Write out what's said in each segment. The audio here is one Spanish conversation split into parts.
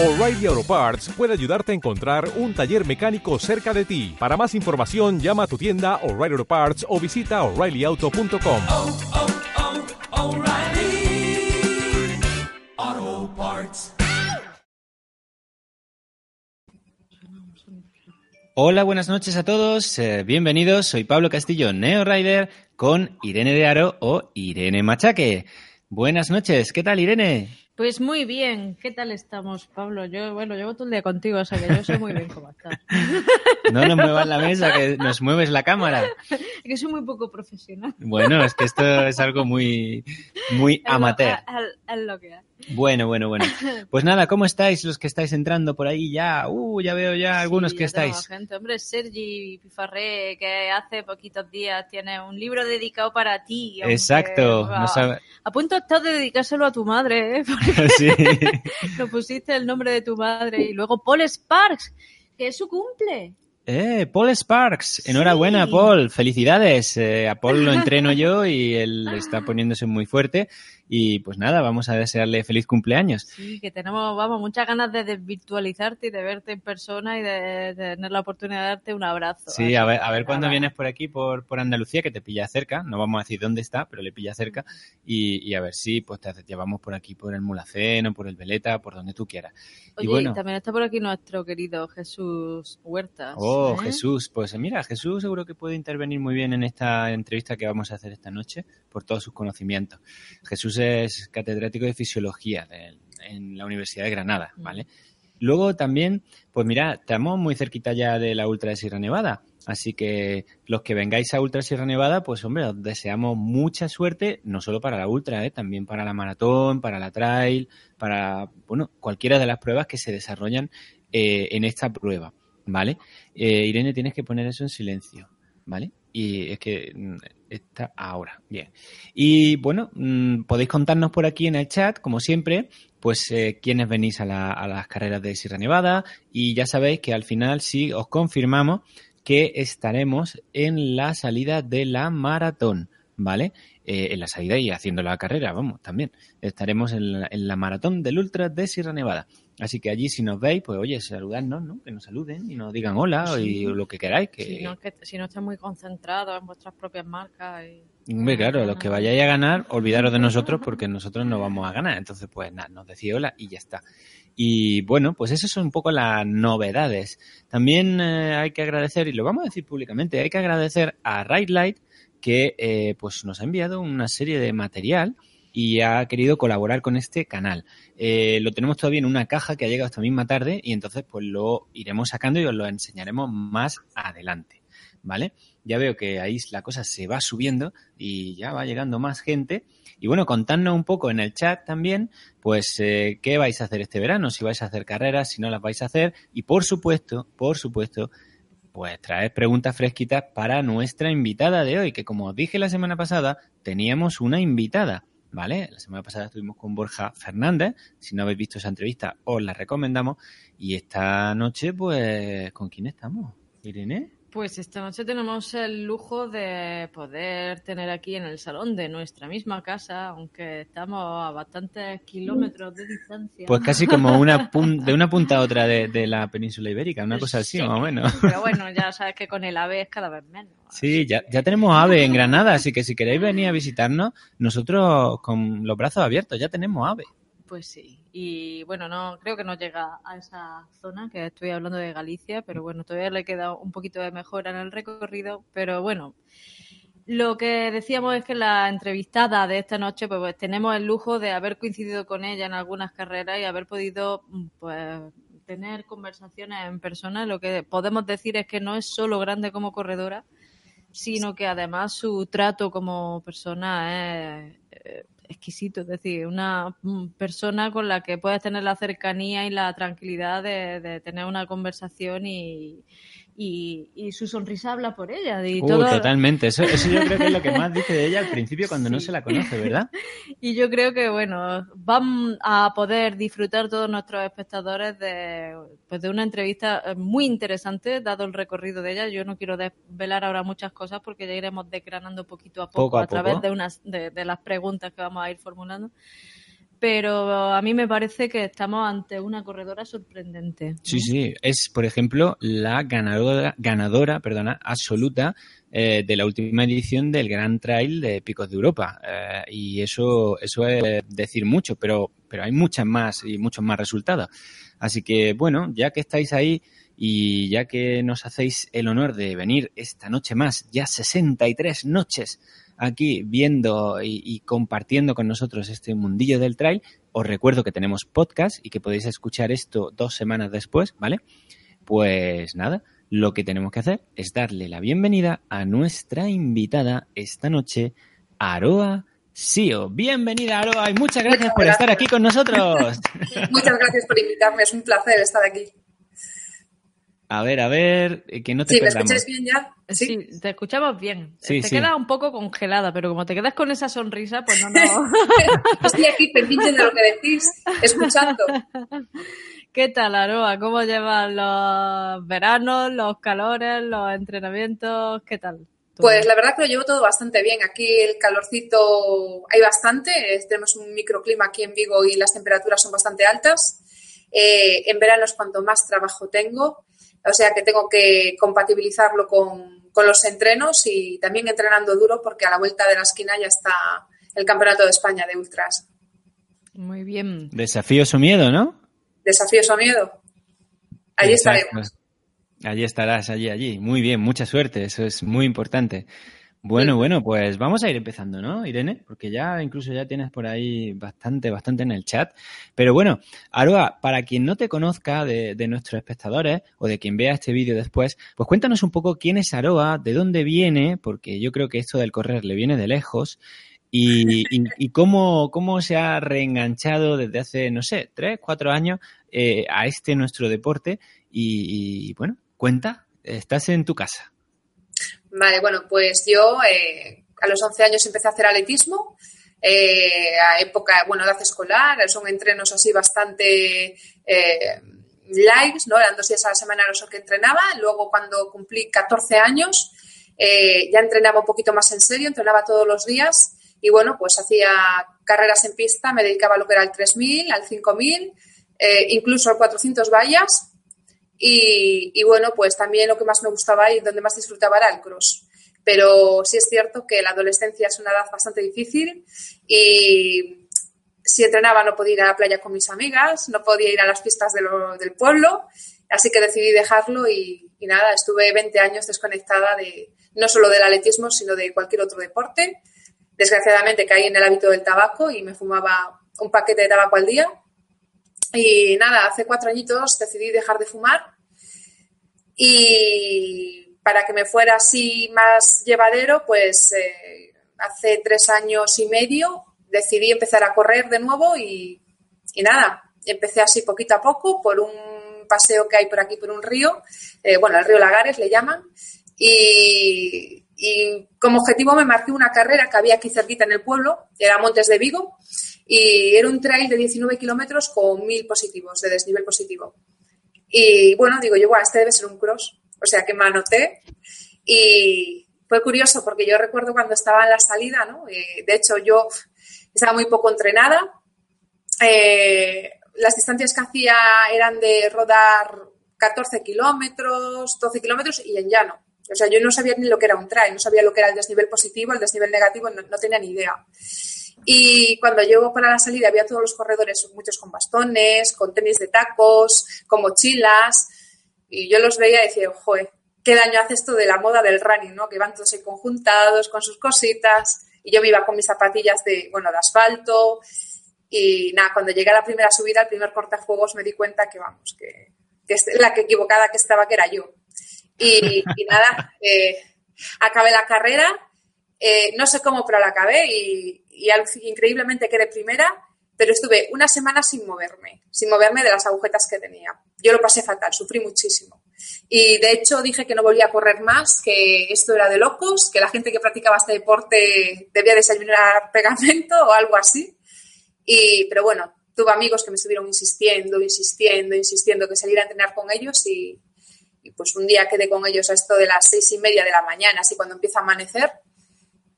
O'Reilly Auto Parts puede ayudarte a encontrar un taller mecánico cerca de ti. Para más información, llama a tu tienda O'Reilly Auto Parts o visita oreillyauto.com. oh, oh, Parts. Hola, buenas noches a todos. eh, bienvenidos. Soy Pablo Castillo, Neo Rider, con Irene de Aro o Irene Machaque. Buenas noches. ¿Qué tal, Irene? Pues muy bien, ¿qué tal estamos, Pablo? Yo, bueno, llevo todo el día contigo, o sea que yo sé muy bien cómo estás. No nos muevas la mesa, que nos mueves la cámara. Es que soy muy poco profesional. Bueno, es que esto es algo muy, muy amateur. Es lo que. Bueno, bueno, bueno. Pues nada, ¿cómo estáis los que estáis entrando por ahí ya? Uh, ya veo ya algunos Sí, que estáis. Gente. Hombre, Sergi Pifarré, que hace poquitos días tiene un libro dedicado para ti. aunque, Exacto. No sabe- A punto estás de dedicárselo a tu madre, ¿eh? Porque Sí. lo pusiste el nombre de tu madre. Y luego Paul Sparks, que es su cumple. Eh, Paul Sparks. Enhorabuena, Sí. Paul. Felicidades. Eh, a Paul lo entreno yo y él está poniéndose muy fuerte. Y pues nada, vamos a desearle feliz cumpleaños. Sí, que tenemos, vamos, muchas ganas de desvirtualizarte y de verte en persona y de, de tener la oportunidad de darte un abrazo. Sí, a ver, a ver cuándo vienes por aquí, por, por Andalucía, que te pilla cerca. No vamos a decir dónde está, pero le pilla cerca. Y, y a ver si pues te llevamos por aquí, por el Mulaceno, por el Veleta, por donde tú quieras. Oye, y bueno, también está por aquí nuestro querido Jesús Huertas. oh, ¿eh? Jesús. Pues mira, Jesús seguro que puede intervenir muy bien en esta entrevista que vamos a hacer esta noche por todos sus conocimientos. Jesús es catedrático de Fisiología de- en la Universidad de Granada, Mm. ¿vale? Luego también, pues mira, estamos muy cerquita ya de la Ultra de Sierra Nevada, así que los que vengáis a Ultra Sierra Nevada, pues hombre, os deseamos mucha suerte, no solo para la Ultra, ¿eh? también para la maratón, para la trail, para, bueno, cualquiera de las pruebas que se desarrollan eh, en esta prueba, ¿vale? Eh, Irene, tienes que poner eso en silencio, ¿vale? Y es que mm, está ahora, bien. Y bueno, mm, podéis contarnos por aquí en el chat, como siempre, pues eh, quiénes venís a, la- las carreras de Sierra Nevada y ya sabéis que al final sí os confirmamos que estaremos en la salida de la maratón, ¿vale? Eh, en la salida y haciendo la carrera, vamos, también. Estaremos en la, en la maratón del Ultra de Sierra Nevada. Así que allí si nos veis, pues oye, saludadnos, ¿no? Que nos saluden y nos digan hola Sí. y lo que queráis. Que... Si no, que, si no estáis muy concentrados en vuestras propias marcas. Y... Hombre, claro, los que vayáis a ganar, olvidaros de nosotros porque nosotros no vamos a ganar. Entonces, pues nada, nos decís hola y ya está. Y bueno, pues esas son un poco las novedades. También eh, hay que agradecer, y lo vamos a decir públicamente, hay que agradecer a Ride Light que eh, pues nos ha enviado una serie de material y ha querido colaborar con este canal. Eh, lo tenemos todavía en una caja que ha llegado esta misma tarde y entonces pues lo iremos sacando y os lo enseñaremos más adelante. ¿Vale? Ya veo que ahí la cosa se va subiendo y ya va llegando más gente. Y bueno, contadnos un poco en el chat también, pues, eh, qué vais a hacer este verano, si vais a hacer carreras, si no las vais a hacer. Y por supuesto, por supuesto, pues traer preguntas fresquitas para nuestra invitada de hoy, que como os dije la semana pasada, teníamos una invitada. ¿Vale? La semana pasada estuvimos con Borja Fernández. Si no habéis visto esa entrevista, os la recomendamos. Y esta noche, pues, ¿con quién estamos? ¿Irene? Pues esta noche tenemos el lujo de poder tener aquí en el salón de nuestra misma casa, aunque estamos a bastantes kilómetros de distancia. Pues casi como una pun- de una punta a otra de, de la península ibérica, una cosa así, Sí. más o menos. Pero bueno, ya sabes que con el AVE es cada vez menos. Sí, ya, ya tenemos AVE en Granada, así que si queréis venir a visitarnos, nosotros con los brazos abiertos, ya tenemos AVE. Pues sí. Y bueno, no creo que no llega a esa zona, que estoy hablando de Galicia, pero bueno, todavía le queda un poquito de mejora en el recorrido. Pero bueno, lo que decíamos es que la entrevistada de esta noche, pues, pues, tenemos el lujo de haber coincidido con ella en algunas carreras y haber podido, pues tener conversaciones en persona. Lo que podemos decir es que no es solo grande como corredora, sino que además su trato como persona es eh, exquisito, es decir, una mm, persona con la que puedes tener la cercanía y la tranquilidad de, de tener una conversación y, y, y su sonrisa habla por ella. Y, Uh, todo- totalmente, eso, eso yo creo que es lo que más dice de ella al principio cuando no se la conoce, ¿verdad? y yo creo que, bueno, van a poder disfrutar todos nuestros espectadores de, pues de una entrevista eh, muy interesante, dado el recorrido de ella. Yo no quiero desvelar ahora muchas cosas porque ya iremos desgranando poquito a poco, Poco a a, través de, unas, de, de las preguntas que vamos a ir formulando. Pero a mí me parece que estamos ante una corredora sorprendente. Sí, sí, es por ejemplo la ganadora, ganadora perdona, absoluta eh, de la última edición del Gran Trail de Picos de Europa. Eh, y eso, eso es decir mucho, pero, pero hay muchas más y muchos más resultados. Así que bueno, ya que estáis ahí y ya que nos hacéis el honor de venir esta noche más, ya 63 noches aquí viendo y, y, compartiendo con nosotros este mundillo del trail, os recuerdo que tenemos podcast y que podéis escuchar esto dos semanas después, ¿vale? Pues nada, lo que tenemos que hacer es darle la bienvenida a nuestra invitada esta noche, Aroa Sio. Bienvenida, Aroa, y muchas gracias muchas por estar aquí con nosotros. muchas gracias por invitarme, es un placer estar aquí. A ver, a ver, que no te Sí, ¿me escucháis bien ya? Sí, sí te escuchamos bien. Sí, te sí. quedas un poco congelada, pero como te quedas con esa sonrisa, pues no, no. Estoy aquí pendiente de lo que decís, escuchando. ¿Qué tal, Aroa? ¿Cómo llevan los veranos, los calores, los entrenamientos? ¿Qué tal? Pues la verdad que lo llevo todo bastante bien. Aquí el calorcito hay bastante. Tenemos un microclima aquí en Vigo y las temperaturas son bastante altas. Eh, en verano es cuanto más trabajo tengo. O sea que tengo que compatibilizarlo con, con, los entrenos y también entrenando duro porque a la vuelta de la esquina ya está el Campeonato de España de Ultras. Muy bien. Desafíos o miedo, ¿no? Desafíos o miedo. Allí Exacto. estaremos. Allí estarás, allí, allí. Muy bien, mucha suerte, eso es muy importante. Bueno, bueno, pues vamos a ir empezando, ¿no, Irene? Porque ya incluso ya tienes por ahí bastante, bastante en el chat. Pero bueno, Aroa, para quien no te conozca de, de nuestros espectadores o de quien vea este vídeo después, pues cuéntanos un poco quién es Aroa, de dónde viene, porque yo creo que esto del correr le viene de lejos, y, cómo, cómo se ha reenganchado desde hace, no sé, tres, cuatro años eh, a este nuestro deporte. Y bueno, cuenta, estás en tu casa. Vale, bueno, pues yo eh, a los 11 años empecé a hacer atletismo, eh, a época, bueno, edad escolar, son entrenos así bastante eh, lives, ¿no? Eran dos días a la semana los que entrenaba. Luego, cuando cumplí 14 años, eh, ya entrenaba un poquito más en serio, entrenaba todos los días y bueno, pues hacía carreras en pista, me dedicaba a lo que era el 3000, al 5000, eh, incluso al 400 vallas. Y, bueno, pues también lo que más me gustaba y donde más disfrutaba era el cross. Pero sí es cierto que la adolescencia es una edad bastante difícil y si entrenaba no podía ir a la playa con mis amigas, no podía ir a las pistas del pueblo, así que decidí dejarlo y, y, nada, estuve 20 años desconectada de no solo del atletismo, sino de cualquier otro deporte. Desgraciadamente caí en el hábito del tabaco y me fumaba un paquete de tabaco al día y nada, hace cuatro añitos decidí dejar de fumar. Y para que me fuera así más llevadero, pues eh, hace tres años y medio decidí empezar a correr de nuevo y, y, nada, empecé así poquito a poco por un paseo que hay por aquí, por un río, eh, bueno, el río Lagares le llaman, y, y como objetivo me marqué una carrera que había aquí cerquita en el pueblo, era Montes de Vigo, y era un trail de 19 kilómetros con mil positivos, de desnivel positivo. Y bueno, digo yo, este debe ser un cross. O sea que me anoté y fue curioso porque yo recuerdo cuando estaba en la salida, ¿no? Eh, de hecho, yo estaba muy poco entrenada. Eh, las distancias que hacía eran de rodar 14 kilómetros, 12 kilómetros y en llano. O sea, yo no sabía ni lo que era un trail, no sabía lo que era el desnivel positivo, el desnivel negativo, no, no tenía ni idea. Y cuando llego para la salida había todos los corredores, muchos con bastones, con tenis de tacos, con mochilas. Y yo los veía y decía, joder, qué daño hace esto de la moda del running, ¿no? Que van todos ahí conjuntados con sus cositas. Y yo me iba con mis zapatillas de, bueno, de asfalto. Y nada, cuando llegué a la primera subida, el primer cortafuegos, me di cuenta que, vamos, que, que la que equivocada que estaba, que era yo. Y, y nada, eh, acabé la carrera. Eh, no sé cómo, pero la acabé y, y increíblemente quedé primera, pero estuve una semana sin moverme, sin moverme de las agujetas que tenía. Yo lo pasé fatal, sufrí muchísimo. Y de hecho dije que no volvía a correr más, que esto era de locos, que la gente que practicaba este deporte debía desayunar pegamento o algo así. Y, pero bueno, tuve amigos que me estuvieron insistiendo, insistiendo, insistiendo que saliera a entrenar con ellos y, y pues un día quedé con ellos a esto de las seis y media de la mañana, así cuando empieza a amanecer.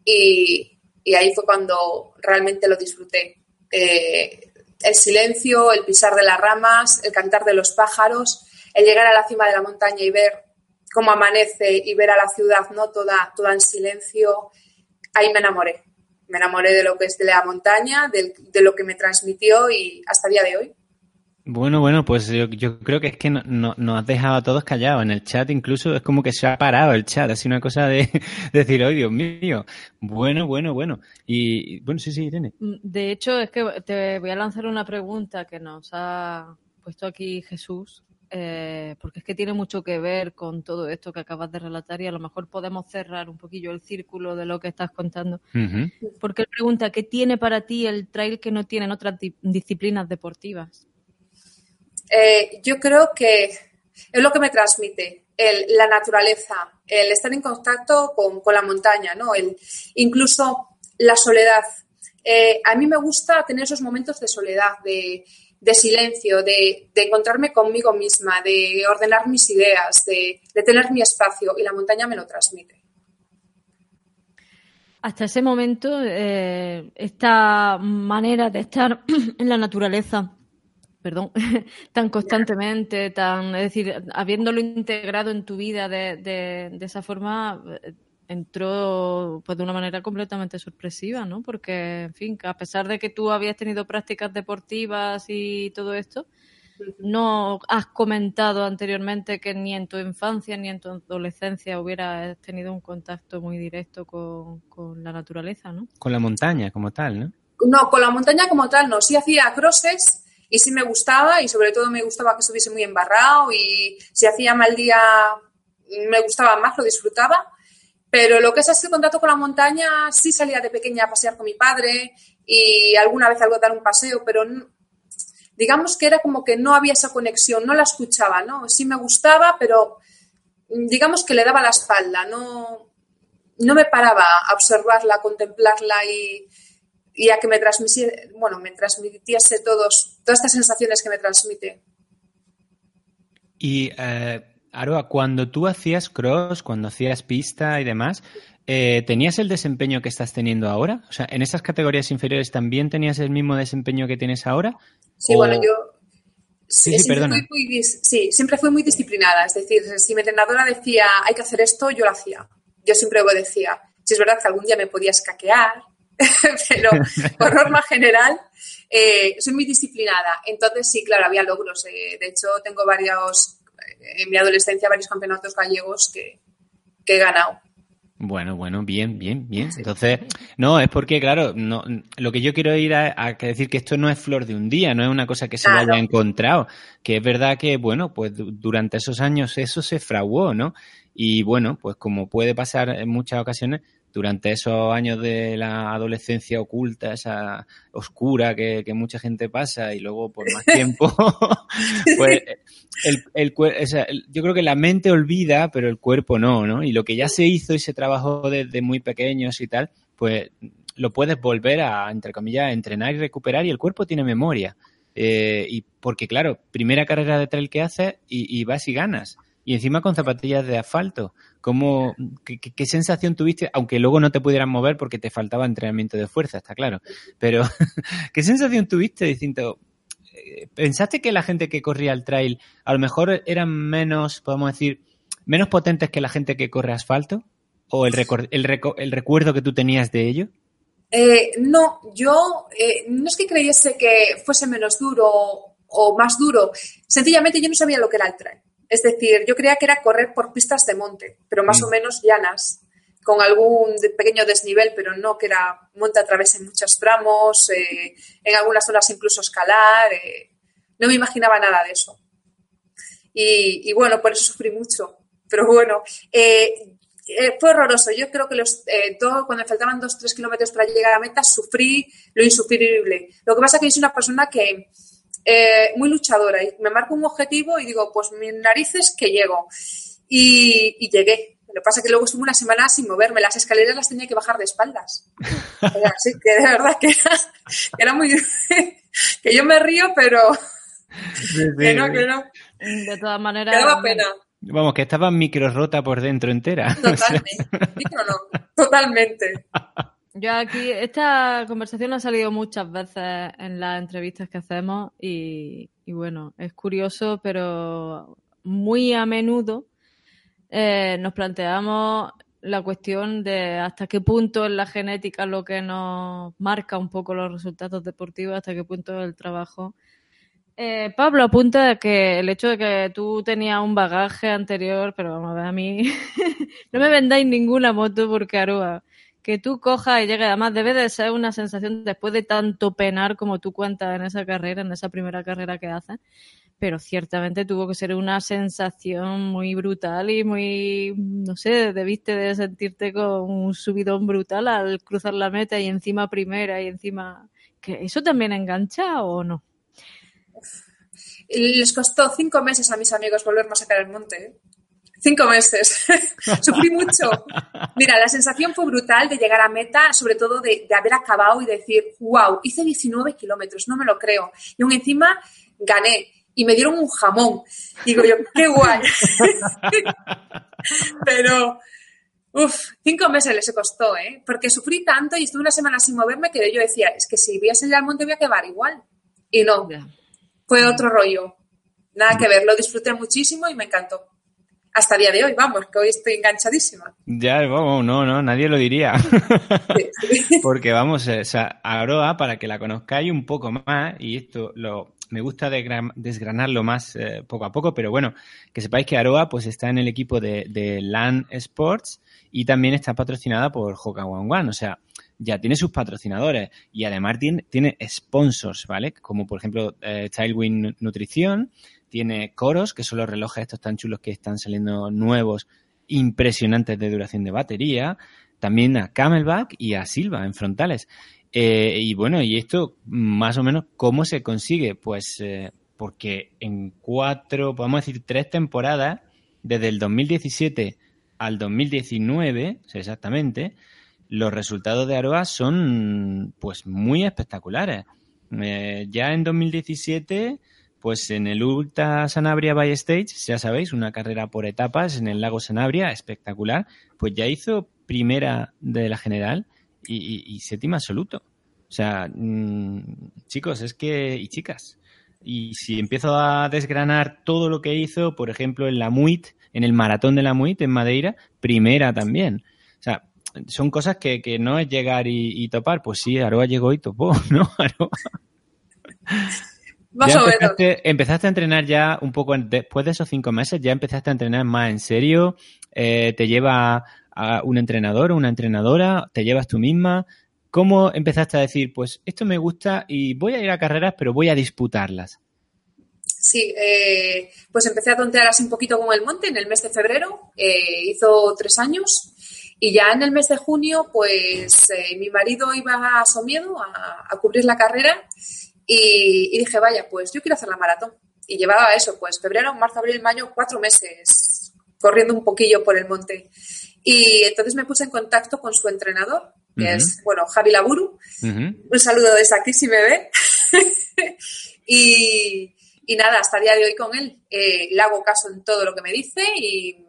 Y, y ahí fue cuando realmente lo disfruté. Eh, el silencio, el pisar de las ramas, el cantar de los pájaros, el llegar a la cima de la montaña y ver cómo amanece y ver a la ciudad no toda, toda en silencio, ahí me enamoré. Me enamoré de lo que es de la montaña, de, de lo que me transmitió y hasta el día de hoy. Bueno, bueno, pues yo, yo creo que es que no, no- nos has dejado a todos callados. En el chat incluso es como que se ha parado el chat. Así una cosa de, decir, ¡ay, Dios mío! Bueno, bueno, bueno. Y bueno, sí, sí, Irene. Mm, De hecho, es que te voy a lanzar una pregunta que nos ha puesto aquí Jesús, eh, porque es que tiene mucho que ver con todo esto que acabas de relatar y a lo mejor podemos cerrar un poquillo el círculo de lo que estás contando. Porque él pregunta, ¿qué tiene para ti el trail que no tienen otras di- disciplinas deportivas? Eh, yo creo que es lo que me transmite la naturaleza, el estar en contacto con, la montaña, ¿no? Incluso la soledad. Eh, a mí me gusta tener esos momentos de soledad, de, silencio, de, encontrarme conmigo misma, de ordenar mis ideas, de, de tener mi espacio y la montaña me lo transmite. Hasta ese momento, eh, esta manera de estar en la naturaleza, perdón, tan constantemente, tan, es decir, habiéndolo integrado en tu vida de, de- de esa forma, eh, entró pues de una manera completamente sorpresiva, ¿no? Porque, en fin, a pesar de que tú habías tenido prácticas deportivas y todo esto, no has comentado anteriormente que ni en tu infancia ni en tu adolescencia hubieras tenido un contacto muy directo con, con la naturaleza, ¿no? Con la montaña como tal, ¿no? No, con la montaña como tal no. Sí hacía crosses y sí me gustaba y sobre todo me gustaba que estuviese muy embarrado y si hacía mal día me gustaba más, lo disfrutaba. Pero lo que es así el contacto con la montaña, sí salía de pequeña a pasear con mi padre y alguna vez algo dar un paseo, pero digamos que era como que no había esa conexión, no la escuchaba, ¿no? Sí me gustaba, pero mm, digamos que le daba la espalda, no, no me paraba a observarla, a contemplarla y, y a que me transmitiese, bueno, me transmitiese todos, todas estas sensaciones que me transmite. Y, eh, Aroa, cuando tú hacías cross, cuando hacías pista y demás, eh, ¿tenías el desempeño que estás teniendo ahora? O sea, ¿en esas categorías inferiores también tenías el mismo desempeño que tienes ahora? Sí, O- bueno, yo Sí, sí, siempre fui muy sí, siempre fui muy disciplinada. Es decir, si mi entrenadora decía hay que hacer esto, yo lo hacía. Yo siempre obedecía. Si es verdad que algún día me podía escaquear, pero por norma general eh, soy muy disciplinada. Entonces, sí, claro, había logros. eh, de hecho, tengo varios, eh, en mi adolescencia, varios campeonatos gallegos que, que he ganado. Bueno, bueno, bien, bien, bien. Entonces, no, es porque, claro, no, lo que yo quiero ir a, a decir que esto no es flor de un día, no es una cosa que se Claro. haya encontrado, que es verdad que, bueno, pues du- durante esos años eso se fraguó, ¿no? Y bueno, pues como puede pasar en muchas ocasiones, durante esos años de la adolescencia oculta, esa oscura que, que mucha gente pasa y luego por más tiempo, pues el, el, o sea, el- yo creo que la mente olvida, pero el cuerpo no, ¿no? Y lo que ya se hizo y se trabajó desde muy pequeños y tal, pues lo puedes volver a, entre comillas, entrenar y recuperar y el cuerpo tiene memoria. Eh, y porque, claro, primera carrera de trail que haces y, y vas y ganas. Y encima con zapatillas de asfalto. ¿Cómo, qué, sensación tuviste? Aunque luego no te pudieras mover porque te faltaba entrenamiento de fuerza, está claro. Pero, ¿qué sensación tuviste diciendo, eh, ¿pensaste que la gente que corría el trail a lo mejor eran menos, podemos decir, menos potentes que la gente que corre asfalto? ¿O el, el, el recuerdo que tú tenías de ello? Eh, no, yo eh, no es que creyese que fuese menos duro o más duro, sencillamente yo no sabía lo que era el trail. Es decir, yo creía que era correr por pistas de monte, pero más Mm. o menos llanas, con algún pequeño desnivel, pero no que era monte a través en muchos tramos, eh, en algunas zonas incluso escalar. eh, no me imaginaba nada de eso. Y, y bueno, por eso sufrí mucho. Pero bueno, eh, fue horroroso. Yo creo que los, eh, todo, cuando me faltaban dos, tres kilómetros para llegar a la meta, sufrí lo insufrible. Lo que pasa es que yo soy una persona que eh, muy luchadora y me marco un objetivo y digo, pues mis narices que llego. Y, y llegué. Lo que pasa es que luego estuve una semana sin moverme. Las escaleras las tenía que bajar de espaldas. Así que de verdad que era, que era muy... que yo me río, pero que no, que no. De todas Me maneras, daba pena. Vamos, que estaba micro rota por dentro entera. O sea, Totalmente. Digo, no, totalmente. Yo aquí, esta conversación ha salido muchas veces en las entrevistas que hacemos y, bueno, es curioso, pero muy a menudo eh, nos planteamos la cuestión de hasta qué punto es la genética lo que nos marca un poco los resultados deportivos, hasta qué punto es el trabajo. Eh, Pablo apunta que el hecho de que tú tenías un bagaje anterior, pero vamos a ver, a mí no me vendáis ninguna moto porque Aroa, que tú cojas y llegues, además debe de ser una sensación después de tanto penar como tú cuentas en esa carrera, en esa primera carrera que haces, pero ciertamente tuvo que ser una sensación muy brutal y muy, no sé, debiste de sentirte con un subidón brutal al cruzar la meta y encima primera y encima... ¿Que ¿Eso también engancha o no? Les costó cinco meses a mis amigos volverme a sacar el monte. Cinco meses. Sufrí mucho. Mira, la sensación fue brutal de llegar a meta, sobre todo de, de haber acabado y decir, wow, hice 19 kilómetros, no me lo creo. Y aún encima gané y me dieron un jamón. Digo yo, qué guay. Pero, uff, cinco meses les costó, ¿eh? Porque sufrí tanto y estuve una semana sin moverme que yo decía, es que si voy a salir al monte voy a quedar igual. Y no, fue otro rollo. Nada que ver, lo disfruté muchísimo y me encantó. Hasta el día de hoy, vamos, que hoy estoy enganchadísima. Ya, vamos, no, no, nadie lo diría. Porque vamos, o sea, Aroa, para que la conozcáis un poco más, y esto lo, me gusta desgranarlo más eh, poco a poco, pero bueno, que sepáis que Aroa pues está en el equipo de, de LAN Sports y también está patrocinada por Hoka One One, o sea, ya tiene sus patrocinadores y además tiene, tiene sponsors, ¿vale? Como por ejemplo eh, Childwin Nutrición, tiene Coros, que son los relojes estos tan chulos que están saliendo nuevos, impresionantes de duración de batería, también a Camelback y a Silva en frontales. Eh, y bueno, y esto más o menos, ¿cómo se consigue? Pues eh, porque en cuatro, podemos decir tres temporadas, desde el 2017 al 2019, exactamente, los resultados de Aroa son pues muy espectaculares. Eh, ya en 2017, pues en el Ultra Sanabria by Stage, ya sabéis, una carrera por etapas en el lago Sanabria, espectacular, pues ya hizo primera de la general y, séptima absoluto. O sea, mmm, chicos, es que, y chicas, y si empiezo a desgranar todo lo que hizo, por ejemplo, en la MUIT, en el maratón de la MUIT en Madeira, primera también. O sea, son cosas que, que no es llegar y, y, topar. Pues sí, Aroa llegó y topó, ¿no? Aroa. Más ya o empezaste, menos. empezaste, a entrenar ya un poco en, después de esos cinco meses, ya empezaste a entrenar más en serio, eh, te lleva a un entrenador o una entrenadora, te llevas tú misma. ¿Cómo empezaste a decir, pues esto me gusta y voy a ir a carreras, pero voy a disputarlas? Sí, eh, pues empecé a tontear así un poquito con el monte en el mes de febrero, eh, hizo tres años y ya en el mes de junio, pues eh, mi marido iba a Somiedo a, a cubrir la carrera y, y, dije, vaya, pues yo quiero hacer la maratón. Y llevaba eso, pues febrero, marzo, abril, mayo, cuatro meses corriendo un poquillo por el monte. Y entonces me puse en contacto con su entrenador, que uh -huh. es, bueno, Javi Laburu. Uh -huh. Un saludo desde aquí si me ve. y, y, nada, hasta el día de hoy con él. Eh, le hago caso en todo lo que me dice y,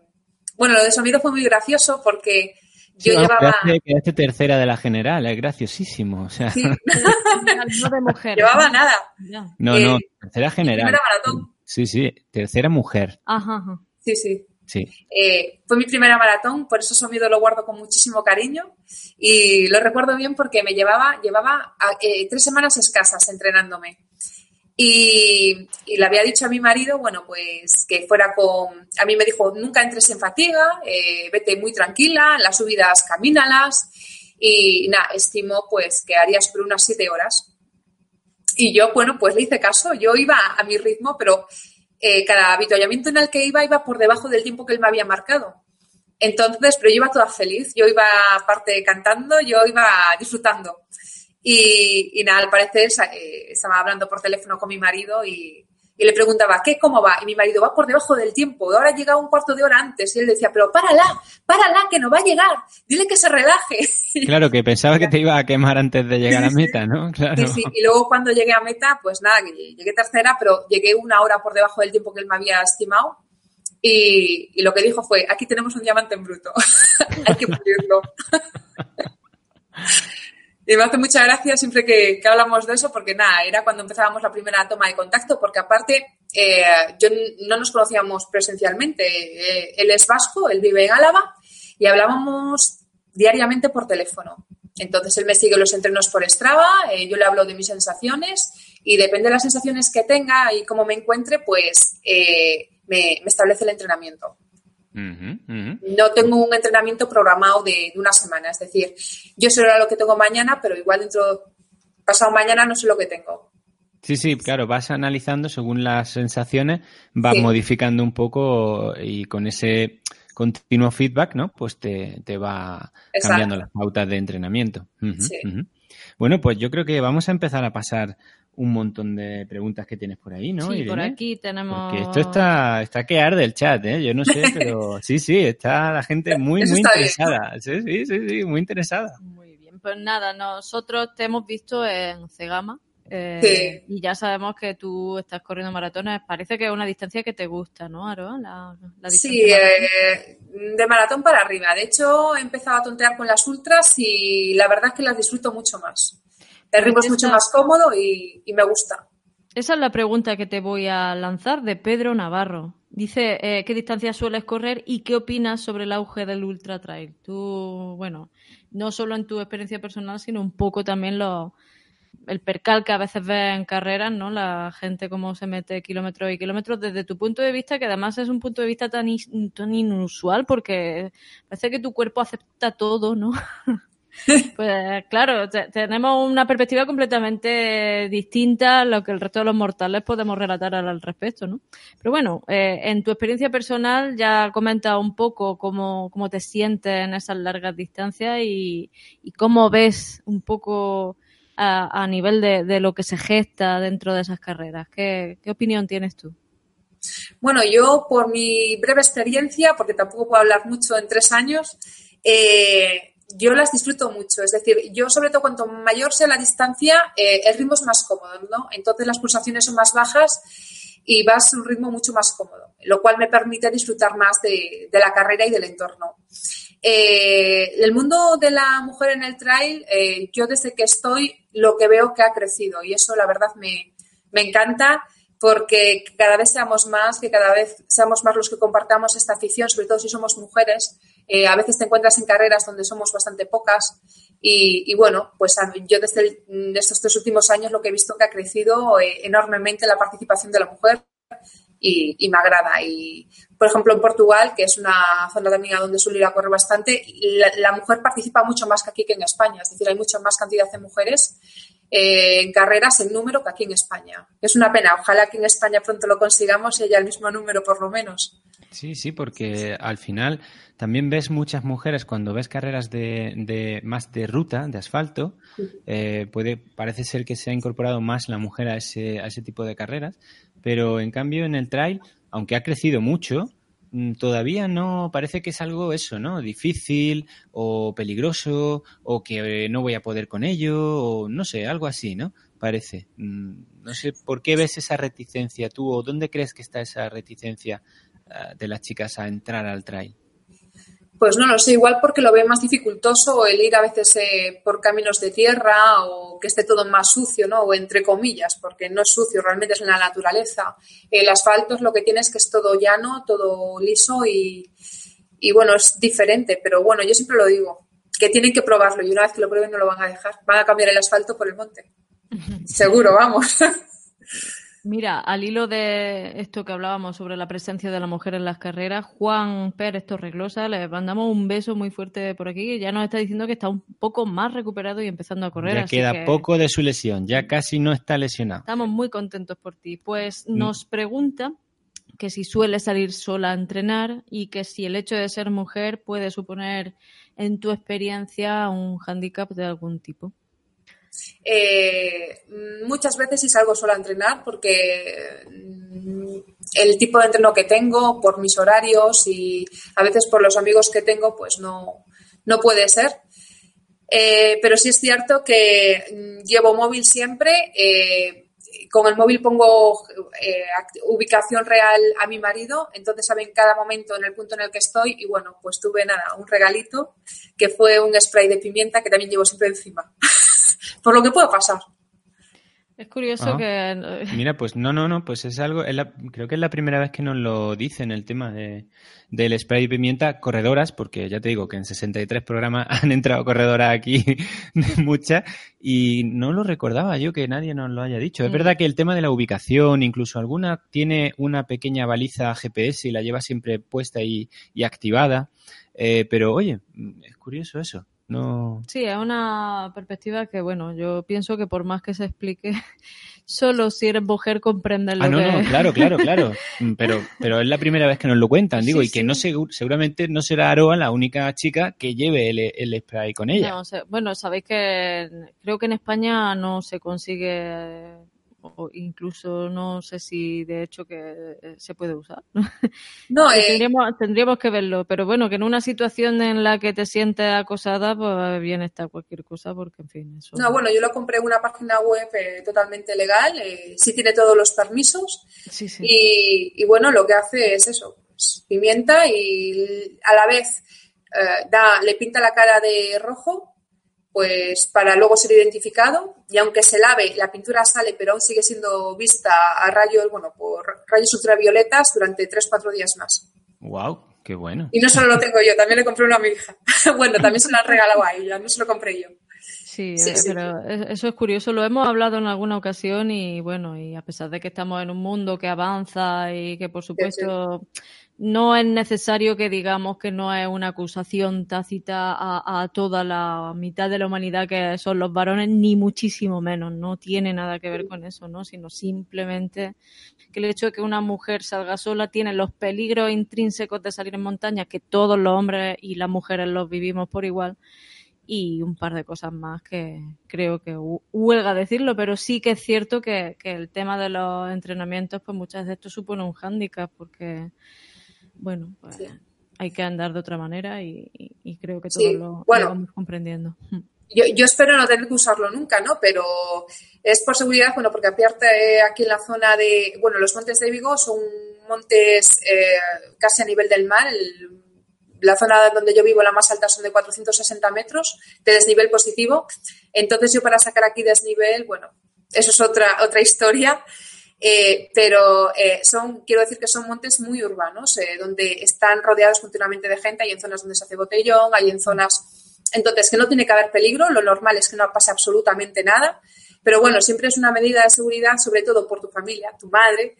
bueno, lo de sonido fue muy gracioso porque yo sí, llevaba... Quedaste tercera de la general, es graciosísimo. O sea... Sí. no de mujer. Llevaba nada. No, no, tercera general. Primera maratón. Sí, sí, tercera mujer. Ajá, ajá. Sí, sí. Sí. Eh, fue mi primera maratón, por eso Somido lo guardo con muchísimo cariño y lo recuerdo bien porque me llevaba, llevaba eh, tres semanas escasas entrenándome. Y, y, le había dicho a mi marido, bueno, pues que fuera con... A mí me dijo, nunca entres en fatiga, eh, vete muy tranquila, las subidas camínalas. Y, nada, estimó pues que haría sobre unas siete horas. Y yo, bueno, pues le hice caso. Yo iba a mi ritmo, pero eh, cada avituallamiento en el que iba iba por debajo del tiempo que él me había marcado. Entonces, pero yo iba toda feliz. Yo iba aparte cantando, yo iba disfrutando. Y, y, nada, al parecer eh, estaba hablando por teléfono con mi marido y, y, le preguntaba, ¿qué? ¿Cómo va? Y mi marido va por debajo del tiempo, ahora llega un cuarto de hora antes. Y él decía, pero párala, párala, que no va a llegar, dile que se relaje. Claro, que pensaba que te iba a quemar antes de llegar a meta, ¿no? Claro. Sí, sí. Y luego cuando llegué a meta, pues nada, llegué tercera, pero llegué una hora por debajo del tiempo que él me había estimado. Y, y lo que dijo fue, aquí tenemos un diamante en bruto, hay que pulirlo. Y me hace mucha gracia siempre que, que, hablamos de eso, porque nada, era cuando empezábamos la primera toma de contacto, porque aparte eh, yo no nos conocíamos presencialmente. Eh, él es vasco, él vive en Álava y hablábamos diariamente por teléfono. Entonces él me sigue los entrenos por Strava, eh, yo le hablo de mis sensaciones y depende de las sensaciones que tenga y cómo me encuentre, pues me, establece el entrenamiento. Uh -huh, uh -huh. No tengo un entrenamiento programado de, de, una semana, es decir, yo sé lo que tengo mañana, pero igual dentro, pasado mañana no sé lo que tengo. Sí, sí, claro, vas analizando según las sensaciones, vas sí. modificando un poco y con ese continuo feedback, ¿no? Pues te, te va Exacto. cambiando las pautas de entrenamiento. Uh -huh, sí. Bueno, pues yo creo que vamos a empezar a pasar un montón de preguntas que tienes por ahí, ¿no? Sí, Irene? por aquí tenemos... Porque esto está, está que arde el chat, ¿eh? Yo no sé, pero sí, sí, está la gente muy, muy interesada. Sí, sí, sí, sí, muy interesada. Muy bien, pues nada, nosotros te hemos visto en Cegama. Eh, sí. Y ya sabemos que tú estás corriendo maratones. Parece que es una distancia que te gusta, ¿no, Aro? La, la sí, eh, de maratón para arriba. De hecho, he empezado a tontear con las ultras y la verdad es que las disfruto mucho más. El ritmo es mucho más cómodo y, y, me gusta. Esa es la pregunta que te voy a lanzar de Pedro Navarro. Dice, eh, ¿qué distancia sueles correr y qué opinas sobre el auge del ultra trail? Tú, bueno, no solo en tu experiencia personal, sino un poco también lo, el percal que a veces ves en carreras, ¿no? La gente cómo se mete kilómetros y kilómetros desde tu punto de vista, que además es un punto de vista tan, tan inusual porque parece que tu cuerpo acepta todo, ¿no? pues claro, tenemos una perspectiva completamente distinta a lo que el resto de los mortales podemos relatar al respecto, ¿no? Pero bueno, eh, en tu experiencia personal ya comenta un poco cómo, cómo te sientes en esas largas distancias y, y cómo ves un poco a, a nivel de, de, lo que se gesta dentro de esas carreras. ¿Qué, qué opinión tienes tú? Bueno, yo por mi breve experiencia, porque tampoco puedo hablar mucho en tres años, eh, yo las disfruto mucho. Es decir, yo sobre todo cuanto mayor sea la distancia, eh, el ritmo es más cómodo, ¿no? Entonces las pulsaciones son más bajas y vas a un ritmo mucho más cómodo, lo cual me permite disfrutar más de, la carrera y del entorno. Eh, el mundo de la mujer en el trail, eh, yo desde que estoy lo que veo que ha crecido y eso la verdad me, me encanta porque cada vez seamos más, que cada vez seamos más los que compartamos esta afición, sobre todo si somos mujeres. Eh, a veces te encuentras en carreras donde somos bastante pocas y, bueno, pues yo desde el, estos tres últimos años lo que he visto que ha crecido eh, enormemente la participación de la mujer y, me agrada. Y, por ejemplo, en Portugal, que es una zona también a donde suelo ir a bastante, la, la mujer participa mucho más que aquí que en España. Es decir, hay mucha más cantidad de mujeres eh, en carreras en número que aquí en España. Es una pena. Ojalá que en España pronto lo consigamos y haya el mismo número por lo menos. Sí, sí, porque al final también ves muchas mujeres cuando ves carreras de, de más de ruta, de asfalto, eh, puede, parece ser que se ha incorporado más la mujer a ese, a ese tipo de carreras, pero en cambio en el trail, aunque ha crecido mucho, mm, todavía no parece que es algo eso, ¿no? Difícil o peligroso o que no voy a poder con ello o no sé, algo así, ¿no? Parece. Mm, no sé por qué ves esa reticencia tú o dónde crees que está esa reticencia de las chicas a entrar al trail. Pues no lo sé, igual porque lo ve más dificultoso el ir a veces eh, por caminos de tierra o que esté todo más sucio, ¿no? O entre comillas, porque no es sucio, realmente es la naturaleza. El asfalto es lo que tiene es que es todo llano, todo liso y, y bueno, es diferente, pero bueno, yo siempre lo digo, que tienen que probarlo y una vez que lo prueben no lo van a dejar. Van a cambiar el asfalto por el monte. Seguro, vamos. Mira, al hilo de esto que hablábamos sobre la presencia de la mujer en las carreras, Juan Pérez Torreglosa, le mandamos un beso muy fuerte por aquí, que ya nos está diciendo que está un poco más recuperado y empezando a correr. Ya así queda que poco de su lesión, ya casi no está lesionado. Estamos muy contentos por ti. Pues nos pregunta que si suele salir sola a entrenar y que si el hecho de ser mujer puede suponer en tu experiencia un hándicap de algún tipo. Eh, muchas veces sí salgo sola a entrenar porque mm, el tipo de entreno que tengo, por mis horarios y a veces por los amigos que tengo, pues no, no puede ser. Eh, pero sí es cierto que mm, llevo móvil siempre. Eh, con el móvil pongo ubicación real a mi marido, entonces saben cada momento en el punto en el que estoy y bueno, pues tuve nada, un regalito que fue un spray de pimienta que también llevo siempre encima, por lo que puedo pasar. Es curioso que... Mira, pues no, no, no, pues es algo, es la- creo que es la primera vez que nos lo dicen el tema de, del spray de pimienta corredoras, porque ya te digo que en 63 programas han entrado corredoras aquí muchas y no lo recordaba yo que nadie nos lo haya dicho. Es Mm. verdad que el tema de la ubicación, incluso alguna tiene una pequeña baliza GPS y la lleva siempre puesta y, y activada, eh, pero oye, es curioso eso. No, Sí, es una perspectiva que, bueno, yo pienso que por más que se explique, solo si eres mujer comprendes lo Ah, no, que... no, claro, claro, claro. Mm, Pero, pero es la primera vez que nos lo cuentan, digo, Sí, y que sí. no segu- seguramente no será Aroa la única chica que lleve el, el spray con ella. No, o sea, bueno, sabéis que creo que en España no se consigue, o incluso no sé si de hecho que eh, se puede usar. No, eh, tendríamos, tendríamos que verlo, pero bueno, que en una situación en la que te sientes acosada, pues bien está cualquier cosa, porque en fin, eso. no, bueno, yo lo compré en una página web eh, totalmente legal, eh, sí tiene todos los permisos Sí, sí. y, y bueno, lo que hace es eso, pues, pimienta y a la vez da, le pinta la cara de rojo, pues para luego ser identificado y aunque se lave, la pintura sale, pero aún sigue siendo vista a rayos, bueno, por rayos ultravioletas durante 3-4 días más. Wow, qué bueno. Y no solo lo tengo yo, también le compré uno a mi hija. bueno, también se lo han regalado a ella, no se lo compré yo. Sí, Sí, eh, sí. pero es- eso es curioso. Lo hemos hablado en alguna ocasión y bueno, y a pesar de que estamos en un mundo que avanza y que por supuesto no es necesario que digamos que no es una acusación tácita a, toda la mitad de la humanidad que son los varones, ni muchísimo menos. No tiene nada que ver con eso, ¿no? Sino simplemente que el hecho de que una mujer salga sola tiene los peligros intrínsecos de salir en montaña que todos los hombres y las mujeres los vivimos por igual y un par de cosas más que creo que hu- huelga decirlo, pero sí que es cierto que, que el tema de los entrenamientos, pues muchas de esto supone un hándicap porque, bueno, Sí. hay que andar de otra manera y, y- y creo que Sí, todos lo, lo bueno. vamos comprendiendo. Yo, yo espero no tener que usarlo nunca, ¿no? Pero es por seguridad, bueno, porque aparte aquí en la zona de, bueno, los montes de Vigo son montes eh, casi a nivel del mar. el- la zona donde yo vivo, la más alta, son de 460 metros de desnivel positivo. Entonces yo para sacar aquí desnivel, bueno, eso es otra, otra historia. Eh, pero eh, son, quiero decir que son montes muy urbanos, eh, donde están rodeados continuamente de gente. Hay en zonas donde se hace botellón, hay en zonas entonces, que no tiene que haber peligro, lo normal es que no pase absolutamente nada, pero bueno, siempre es una medida de seguridad, sobre todo por tu familia, tu madre,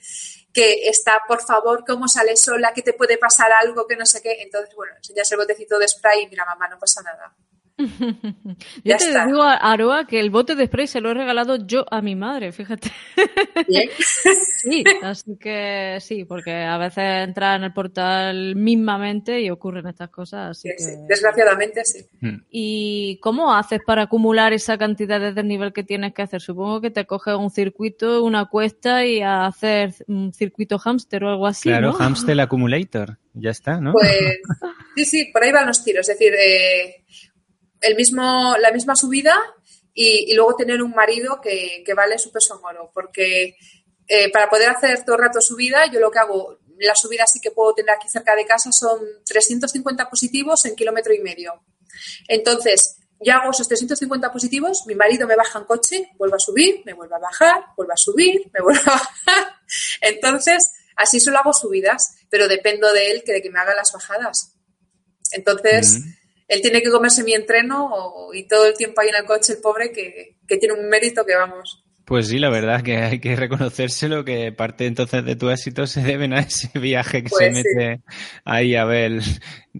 que está, por favor, cómo sales sola, que te puede pasar algo, que no sé qué. Entonces, bueno, enseñas el botecito de spray y mira, mamá, no pasa nada. Yo Ya te está. digo, Aroa, que el bote de spray se lo he regalado yo a mi madre, fíjate. Sí, así que sí, porque a veces entra en el portal mismamente y ocurren estas cosas, así Sí, que... sí, Desgraciadamente, sí. Mm. ¿Y cómo haces para acumular esa cantidad de desnivel que tienes que hacer? Supongo que te coges un circuito, una cuesta y a hacer un circuito hámster o algo así, claro, ¿no? Hamster Accumulator. Ya está, ¿no? Pues sí, sí, por ahí van los tiros. Es decir, eh, el mismo, la misma subida y, y luego tener un marido que, que vale su peso en oro. Porque eh, para poder hacer todo el rato subida, yo lo que hago, la subida sí que puedo tener aquí cerca de casa son 350 positivos en kilómetro y medio. Entonces, yo hago esos 350 positivos, mi marido me baja en coche, vuelve a subir, me vuelve a bajar, vuelve a subir, me vuelve a bajar. Entonces, así solo hago subidas, pero dependo de él que de que me haga las bajadas. Entonces. Él tiene que comerse mi entreno o- y todo el tiempo ahí en el coche el pobre que, que tiene un mérito que vamos. Pues sí, la verdad que hay que reconocérselo, que parte entonces de tu éxito se deben a ese viaje que Pues se sí. mete ahí a ver,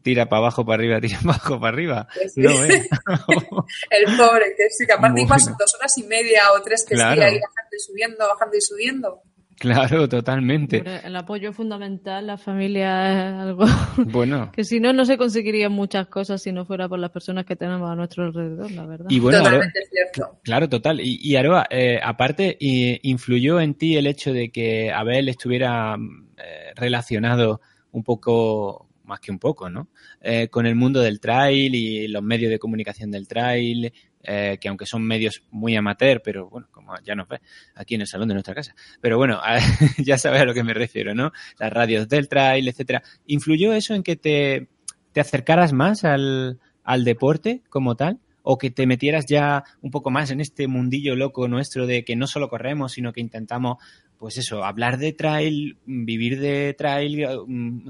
tira para abajo, para arriba, tira para abajo, para arriba. Pues sí. No, ¿eh? El pobre, que sí, que aparte Bueno. igual son dos horas y media o tres que Claro. ahí bajando y subiendo, bajando y subiendo. Claro, totalmente. El apoyo es fundamental, la familia es algo Bueno, que si no, no se conseguirían muchas cosas si no fuera por las personas que tenemos a nuestro alrededor, la verdad. y bueno, Aroa- Totalmente cierto. claro, total. Y, y Aroa, eh, aparte, ¿influyó en ti el hecho de que Abel estuviera mm, eh, relacionado un poco, más que un poco, ¿no? Eh, con el mundo del trail y los medios de comunicación del trail. Eh, que aunque son medios muy amateur, pero bueno, como ya nos ve aquí en el salón de nuestra casa. Pero bueno, ya sabes a lo que me refiero, ¿no? Las radios del trail, etcétera. ¿Influyó eso en que te, te acercaras más al, al deporte como tal? o que te metieras ya un poco más en este mundillo loco nuestro de que no solo corremos, sino que intentamos, pues eso, hablar de trail, vivir de trail, mm,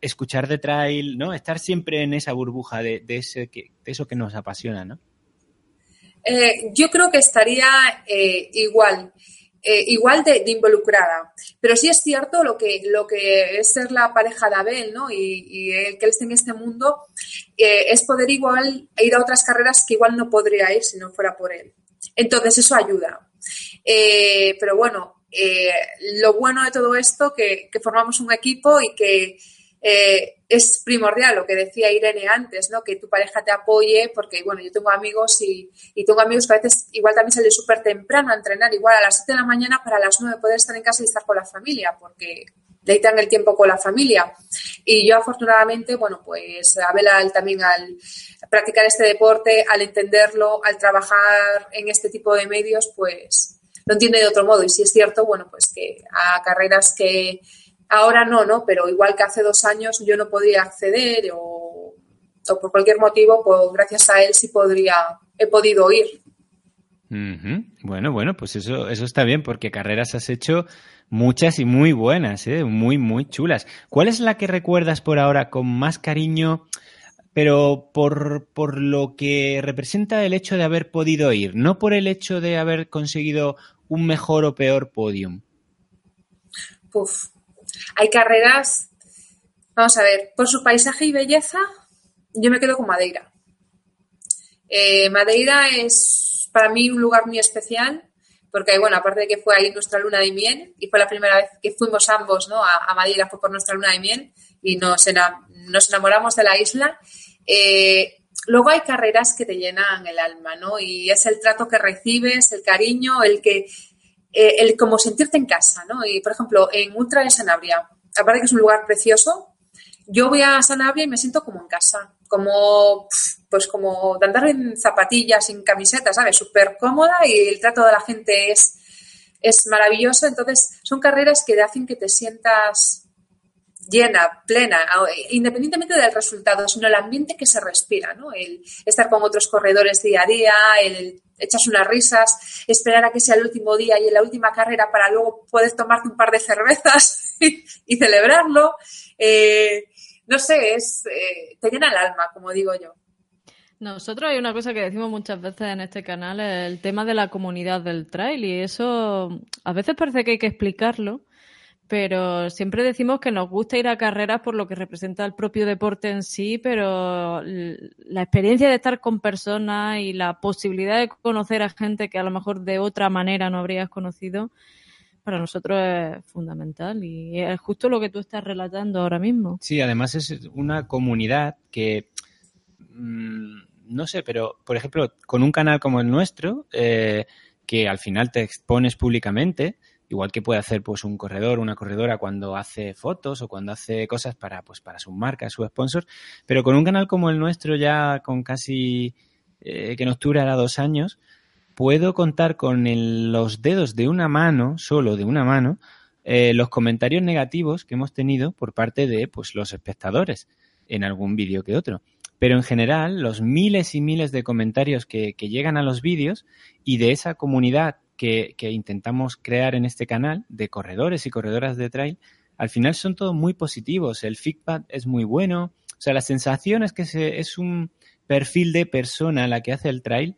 escuchar de trail, ¿no? Estar siempre en esa burbuja de, de, ese, de eso que nos apasiona, ¿no? Eh, yo creo que estaría eh, igual. Eh, igual de, involucrada. Pero sí es cierto lo que, lo que es ser la pareja de Abel, ¿no? Y, el que él esté en este mundo, es poder igual ir a otras carreras que igual no podría ir si no fuera por él. Entonces, eso ayuda. Eh, pero bueno, lo bueno de todo esto, que, que formamos un equipo y que eh, es primordial lo que decía Irene antes, ¿no? Que tu pareja te apoye, porque bueno, yo tengo amigos y, tengo amigos que a veces igual también salen súper temprano a entrenar, igual a las 7 de la mañana para las 9 poder estar en casa y estar con la familia, porque dedican el tiempo con la familia. Y yo afortunadamente, bueno, pues a Bela también al practicar este deporte, al entenderlo, al trabajar en este tipo de medios, pues lo entiende de otro modo. Y si es cierto, bueno, pues que a carreras que Ahora no, ¿no? Pero igual que hace dos años yo no podía acceder o, o por cualquier motivo, pues gracias a él sí podría, he podido ir. Uh -huh. Bueno, bueno, pues eso, eso está bien porque carreras has hecho muchas y muy buenas, ¿eh? muy, muy chulas. ¿Cuál es la que recuerdas por ahora con más cariño, pero por, por lo que representa el hecho de haber podido ir, no por el hecho de haber conseguido un mejor o peor podium? Uf, hay carreras, vamos a ver, por su paisaje y belleza, yo me quedo con Madeira. Eh, Madeira es para mí un lugar muy especial porque, bueno, aparte de que fue ahí nuestra luna de miel y fue la primera vez que fuimos ambos ¿no? a, Madeira, fue por nuestra luna de miel y nos enamoramos de la isla. Eh, luego hay carreras que te llenan el alma, ¿no? Y es el trato que recibes, el cariño, el que eh, el como sentirte en casa, ¿no? Y, por ejemplo, en Ultra de Sanabria, aparte que es un lugar precioso, yo voy a Sanabria y me siento como en casa, como, pues como de andar en zapatillas, sin camiseta, ¿sabes? Súper cómoda y el trato de la gente es, es maravilloso. Entonces, son carreras que hacen que te sientas llena, plena, independientemente del resultado, sino el ambiente que se respira, ¿no? El estar con otros corredores día a día, el echas unas risas, esperar a que sea el último día y en la última carrera para luego poder tomarte un par de cervezas y celebrarlo. Eh, no sé, es, eh, te llena el alma, como digo yo. Nosotros hay una cosa que decimos muchas veces en este canal, el tema de la comunidad del trail y eso a veces parece que hay que explicarlo, pero siempre decimos que nos gusta ir a carreras por lo que representa el propio deporte en sí, pero la experiencia de estar con personas y la posibilidad de conocer a gente que a lo mejor de otra manera no habrías conocido, para nosotros es fundamental y es justo lo que tú estás relatando ahora mismo. Sí, además es una comunidad que, mmm, no sé, pero por ejemplo, con un canal como el nuestro, eh, que al final te expones públicamente, igual que puede hacer pues un corredor, una corredora cuando hace fotos o cuando hace cosas para pues para sus marcas, sus sponsors, pero con un canal como el nuestro ya con casi eh, que en octubre hará dos años, puedo contar con los dedos de una mano, solo de una mano, eh, los comentarios negativos que hemos tenido por parte de pues los espectadores en algún vídeo que otro. Pero en general, los miles y miles de comentarios que, que llegan a los vídeos y de esa comunidad que, intentamos crear en este canal de corredores y corredoras de trail, al final son todos muy positivos. El feedback es muy bueno. O sea, la sensación es que es un perfil de persona la que hace el trail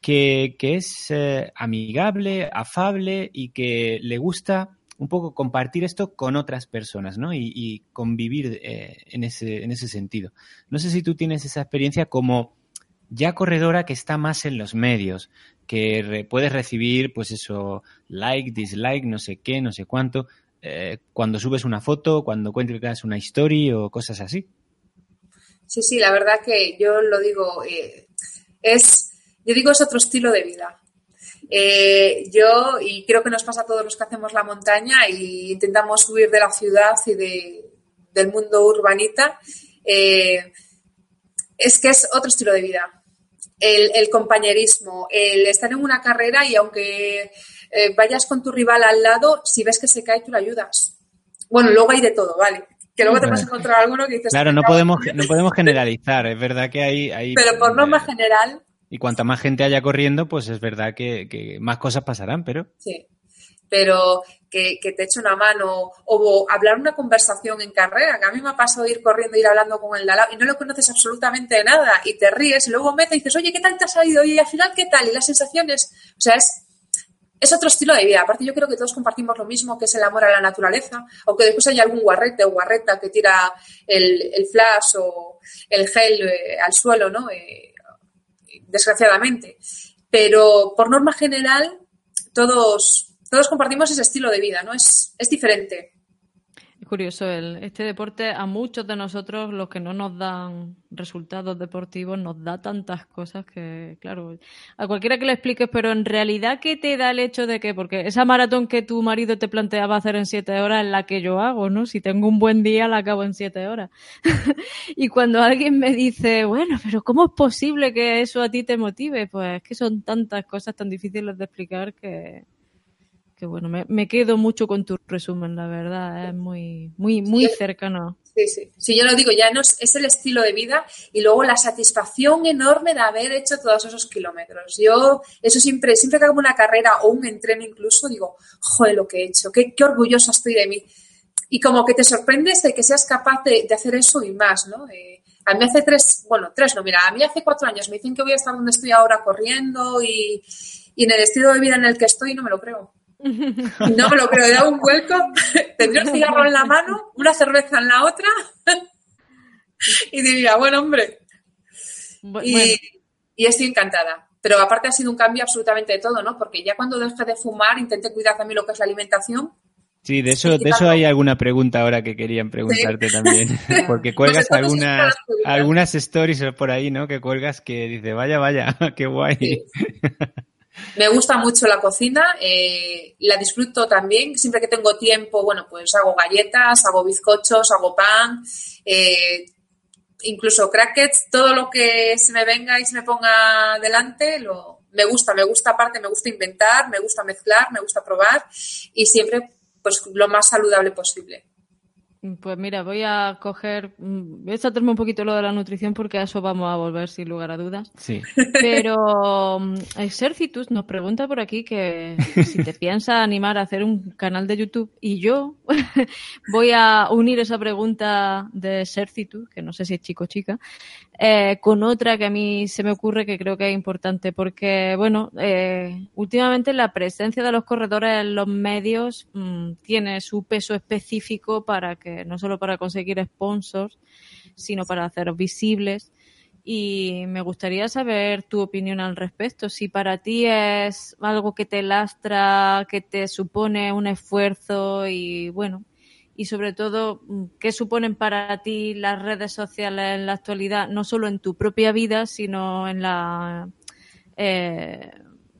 que, que es eh, amigable, afable y que le gusta un poco compartir esto con otras personas, ¿no? Y, y convivir eh, en, ese, en ese sentido. No sé si tú tienes esa experiencia como ya corredora que está más en los medios, que puedes recibir, pues eso, like, dislike, no sé qué, no sé cuánto, eh, cuando subes una foto, cuando cuentas una historia o cosas así. Sí, sí, la verdad que yo lo digo, eh, es, yo digo, es otro estilo de vida. Eh, yo, y creo que nos pasa a todos los que hacemos la montaña y intentamos huir de la ciudad y de, del mundo urbanita, es que es otro estilo de vida el, el compañerismo, el estar en una carrera y aunque eh, vayas con tu rival al lado, si ves que se cae, tú lo ayudas. Bueno, luego hay de todo, ¿vale? Que luego te vas a encontrar alguno que dices... Claro, no podemos, no podemos generalizar, es verdad que hay... hay Pero por norma general... Y cuanta más gente haya corriendo, pues es verdad que, que más cosas pasarán, pero... Sí, pero que, te eche una mano o hablar una conversación en carrera, que a mí me ha pasado ir corriendo, ir hablando con el de y no lo conoces absolutamente de nada y te ríes y luego metes y dices, oye, ¿qué tal te ha salido? Y al final, ¿qué tal? Y las sensaciones, o sea, es, es otro estilo de vida. Aparte, yo creo que todos compartimos lo mismo, que es el amor a la naturaleza, aunque después haya algún guarrete o guarreta que tira el, el flash o el gel eh, al suelo, ¿no? Eh, desgraciadamente. Pero por norma general, todos, todos compartimos ese estilo de vida, ¿no? Es, es diferente. Es curioso, el, este deporte a muchos de nosotros, los que no nos dan resultados deportivos, nos da tantas cosas que, claro, a cualquiera que le expliques, pero en realidad, ¿qué te da el hecho de que, porque esa maratón que tu marido te planteaba hacer en siete horas es la que yo hago, ¿no? Si tengo un buen día, la acabo en siete horas. y cuando alguien me dice, bueno, pero ¿cómo es posible que eso a ti te motive? Pues es que son tantas cosas tan difíciles de explicar que, que bueno, me, me, quedo mucho con tu resumen, la verdad, es muy, muy, muy Sí. cercano. Sí, sí. Si yo lo digo, ya no es, es el estilo de vida y luego la satisfacción enorme de haber hecho todos esos kilómetros. Yo, eso siempre, siempre que hago una carrera o un entreno incluso, digo, joder, lo que he hecho, qué, qué orgullosa estoy de mí. Y como que te sorprendes de que seas capaz de, de hacer eso y más, ¿no? Eh, a mí hace tres, bueno, tres no, mira, a mí hace cuatro años me dicen que voy a estar donde estoy ahora corriendo y, y en el estilo de vida en el que estoy no me lo creo. No me lo creo, he dado un vuelco, tendría un cigarro en la mano, una cerveza en la otra y diría, bueno, hombre, y, estoy encantada. Pero aparte ha sido un cambio absolutamente de todo, ¿no? Porque ya cuando dejé de fumar intenté cuidar también lo que es la alimentación. Sí, de eso, de eso hay alguna pregunta ahora que querían preguntarte también. Porque cuelgas Pues algunas, algunas stories por ahí, ¿no? Que cuelgas que dice, vaya, vaya, qué guay. Sí. Me gusta mucho la cocina, eh, la disfruto también. Siempre que tengo tiempo, bueno, pues hago galletas, hago bizcochos, hago pan, eh, incluso crackets, todo lo que se me venga y se me ponga delante, lo, me gusta, me gusta aparte, me gusta inventar, me gusta mezclar, me gusta probar y siempre pues lo más saludable posible. Pues mira, voy a coger, mm, voy a saltarme un poquito lo de la nutrición porque a eso vamos a volver sin lugar a dudas. Sí. Pero mm, Exercitus nos pregunta por aquí que si te piensas animar a hacer un canal de YouTube y yo voy a unir esa pregunta de Exercitus, que no sé si es chico o chica, eh, con otra que a mí se me ocurre que creo que es importante porque, bueno, eh, últimamente la presencia de los corredores en los medios mm, tiene su peso específico para que, no solo para conseguir sponsors, sino para hacer visibles y me gustaría saber tu opinión al respecto. Si para ti es algo que te lastra, que te supone un esfuerzo y bueno, y sobre todo, ¿qué suponen para ti las redes sociales en la actualidad, no solo en tu propia vida, sino en la eh,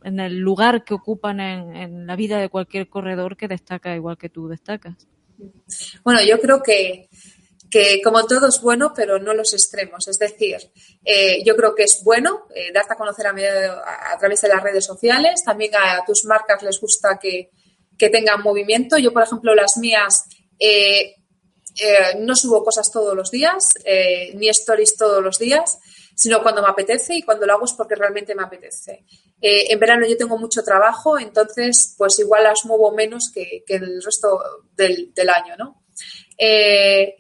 en el lugar que ocupan en, en la vida de cualquier corredor que destaca igual que tú destacas? Bueno, yo creo que, que como todo es bueno, pero no los extremos. Es decir, eh, yo creo que es bueno eh, darte a conocer a, medio- a, través de las redes sociales. También a, tus marcas les gusta que, que tengan movimiento. Yo, por ejemplo, las mías eh, eh, no subo cosas todos los días, ni stories todos los días, sino cuando me apetece y cuando lo hago es porque realmente me apetece. Eh, en verano yo tengo mucho trabajo, entonces pues igual las muevo menos que, que el resto del, del año, ¿no? Eh,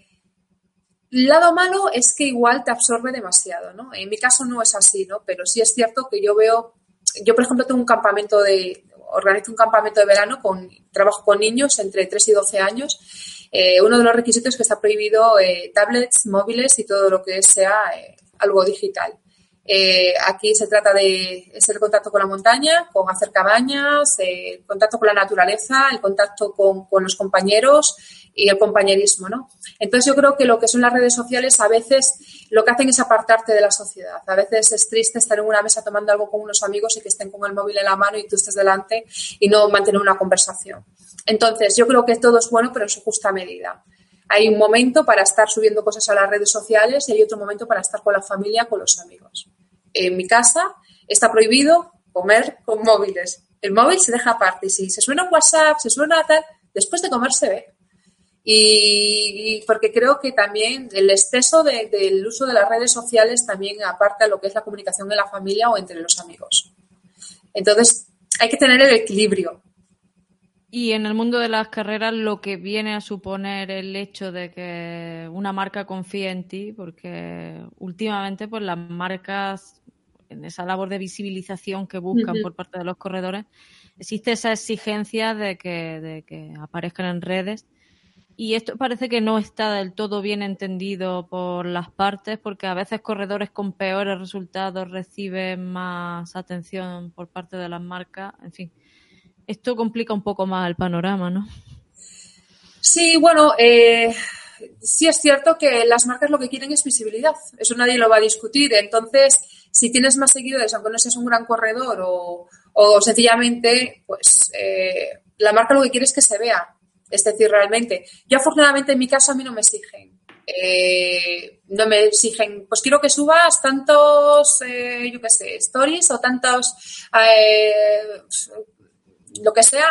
lado malo es que igual te absorbe demasiado, ¿no? En mi caso no es así, ¿no? Pero sí es cierto que yo veo, yo por ejemplo tengo un campamento de, organizo un campamento de verano con, trabajo con niños entre 3 y 12 años. Eh, uno de los requisitos es que está prohibido eh, tablets, móviles y todo lo que sea algo digital. Eh, aquí se trata de es el contacto con la montaña, con hacer cabañas, eh, el contacto con la naturaleza, el contacto con, con los compañeros y el compañerismo, ¿no? Entonces yo creo que lo que son las redes sociales a veces lo que hacen es apartarte de la sociedad. A veces es triste estar en una mesa tomando algo con unos amigos y que estén con el móvil en la mano y tú estés delante y no mantener una conversación. Entonces yo creo que todo es bueno, pero en su justa medida. Hay un momento para estar subiendo cosas a las redes sociales y hay otro momento para estar con la familia, con los amigos. en mi casa está prohibido comer con móviles. El móvil se deja aparte si se suena WhatsApp, se suena tal, después de comer se ve. Y, y porque creo que también el exceso de- del uso de las redes sociales también aparta lo que es la comunicación en la familia o entre los amigos. Entonces, hay que tener el equilibrio. Y en el mundo de las carreras lo que viene a suponer el hecho de que una marca confíe en ti, porque últimamente pues las marcas en esa labor de visibilización que buscan por parte de los corredores, existe esa exigencia de que, de que aparezcan en redes. Y esto parece que no está del todo bien entendido por las partes, porque a veces corredores con peores resultados reciben más atención por parte de las marcas. En fin, esto complica un poco más el panorama, ¿no? Sí, bueno, eh, sí es cierto que las marcas lo que quieren es visibilidad. Eso nadie lo va a discutir. Entonces, si tienes más seguidores, aunque no seas un gran corredor o, o sencillamente, pues eh, la marca lo que quiere es que se vea. Es decir, realmente. Yo afortunadamente en mi caso a mí no me exigen. Eh, no me exigen, pues quiero que subas tantos, yo qué sé, stories o tantos, lo que sea,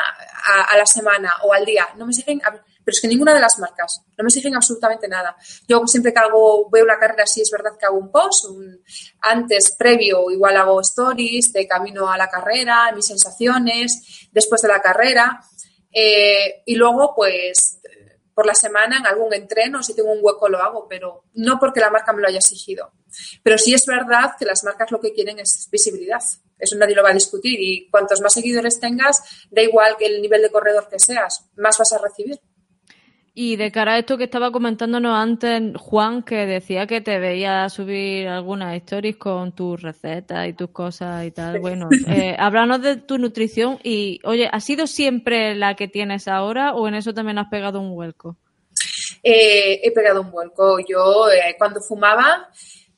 a, la semana o al día. No me exigen, pero es que ninguna de las marcas, no me exigen absolutamente nada. Yo siempre que hago, veo una carrera, sí es verdad que hago un post, un- antes, previo, igual hago stories de camino a la carrera, mis sensaciones, después de la carrera, eh, y luego, pues, por la semana en algún entreno, si tengo un hueco lo hago, pero no porque la marca me lo haya exigido. Pero sí es verdad que las marcas lo que quieren es visibilidad. Eso nadie lo va a discutir. Y cuantos más seguidores tengas, da igual que el nivel de corredor que seas, más vas a recibir. Y de cara a esto que estaba comentándonos antes Juan, que decía que te veía subir algunas stories con tus recetas y tus cosas y tal. Bueno, eh, háblanos de tu nutrición y, oye, ¿ha sido siempre la que tienes ahora o en eso también has pegado un vuelco? Eh, he pegado un vuelco. Yo, eh, cuando fumaba,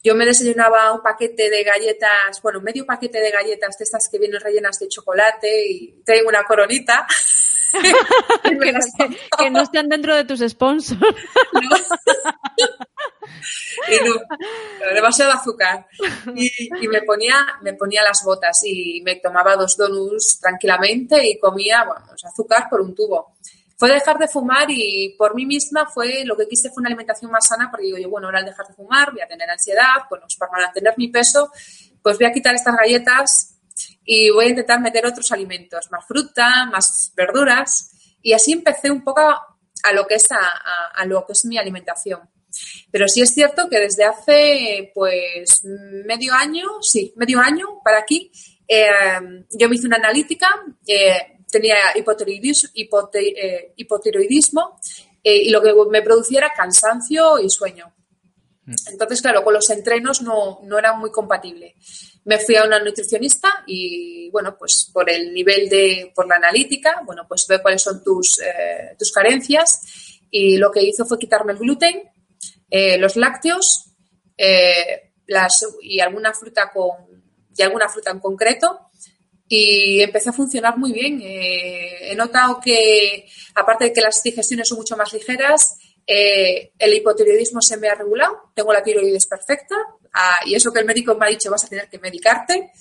yo me desayunaba un paquete de galletas, bueno, medio paquete de galletas de estas que vienen rellenas de chocolate y tengo una coronita. Que, las que- no estén dentro de tus sponsors. y no, no, demasiado azúcar. Y, y me ponía, me ponía las botas y me tomaba dos donuts tranquilamente y comía, vamos, azúcar por un tubo. Fue dejar de fumar y por mí misma fue lo que quise fue una alimentación más sana porque digo yo, bueno, ahora al dejar de fumar voy a tener ansiedad, bueno, pues para mantener mi peso, pues voy a quitar estas galletas y voy a intentar meter otros alimentos, más fruta, más verduras y así empecé un poco a lo que es, a, a- a lo que es mi alimentación. Pero sí es cierto que desde hace pues medio año, sí, medio año para aquí, eh, yo me hice una analítica, eh, tenía eh, hipotiroidismo eh, y lo que me producía era cansancio y sueño. Entonces, claro, con los entrenos no, no era muy compatible. Me fui a una nutricionista y, bueno, pues por el nivel de, por la analítica, bueno, pues ve cuáles son tus, eh, tus carencias y lo que hizo fue quitarme el gluten, eh, los lácteos eh, las, y alguna fruta con, y alguna fruta en concreto y empecé a funcionar muy bien. Eh, he notado que, aparte de que las digestiones son mucho más ligeras, eh, el hipotiroidismo se me ha regulado, tengo la tiroides perfecta ah, y eso que el médico me ha dicho vas a tener que medicarte,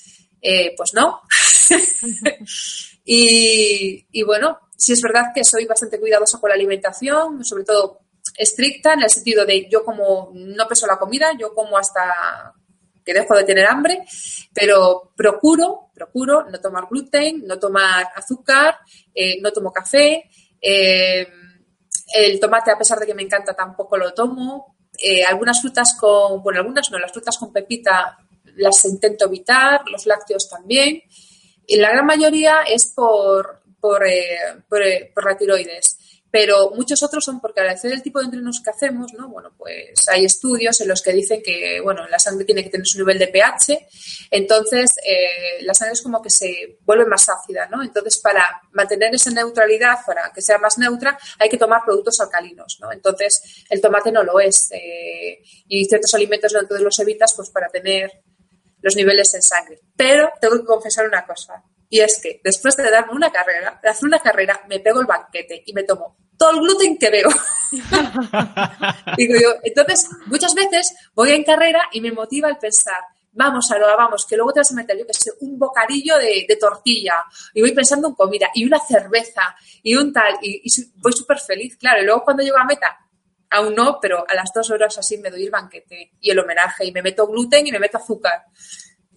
eh, pues no. y, y bueno, sí es verdad que soy bastante cuidadosa con la alimentación, sobre todo estricta en el sentido de yo como no peso la comida, yo como hasta que dejo de tener hambre, pero procuro, procuro no tomar gluten, no tomar azúcar, eh, no tomo café, eh, el tomate, a pesar de que me encanta, tampoco lo tomo. Eh, algunas frutas con, bueno, algunas no, las frutas con pepita las intento evitar, los lácteos también. Y la gran mayoría es por, por, eh, por, eh, por la tiroides. Pero muchos otros son porque al hacer el tipo de entrenos que hacemos, ¿no? Bueno, pues hay estudios en los que dicen que, bueno, la sangre tiene que tener su nivel de pH, entonces eh, la sangre es como que se vuelve más ácida, ¿no? Entonces, para mantener esa neutralidad, para que sea más neutra, hay que tomar productos alcalinos, ¿no? Entonces, el tomate no lo es. eh, y ciertos alimentos no los evitas, pues para tener los niveles en sangre. Pero tengo que confesar una cosa, y es que después de darme una carrera, de hacer una carrera, me pego el banquete y me tomo todo el gluten que veo. Digo yo, entonces, muchas veces voy en carrera y me motiva el pensar, vamos, Aroa, vamos, que luego te vas a meter, yo que sé, un bocadillo de, de tortilla, y voy pensando en comida, y una cerveza, y un tal, y, y voy súper feliz, claro, y luego cuando llego a meta, aún no, pero a las dos horas así me doy el banquete y el homenaje, y me meto gluten y me meto azúcar,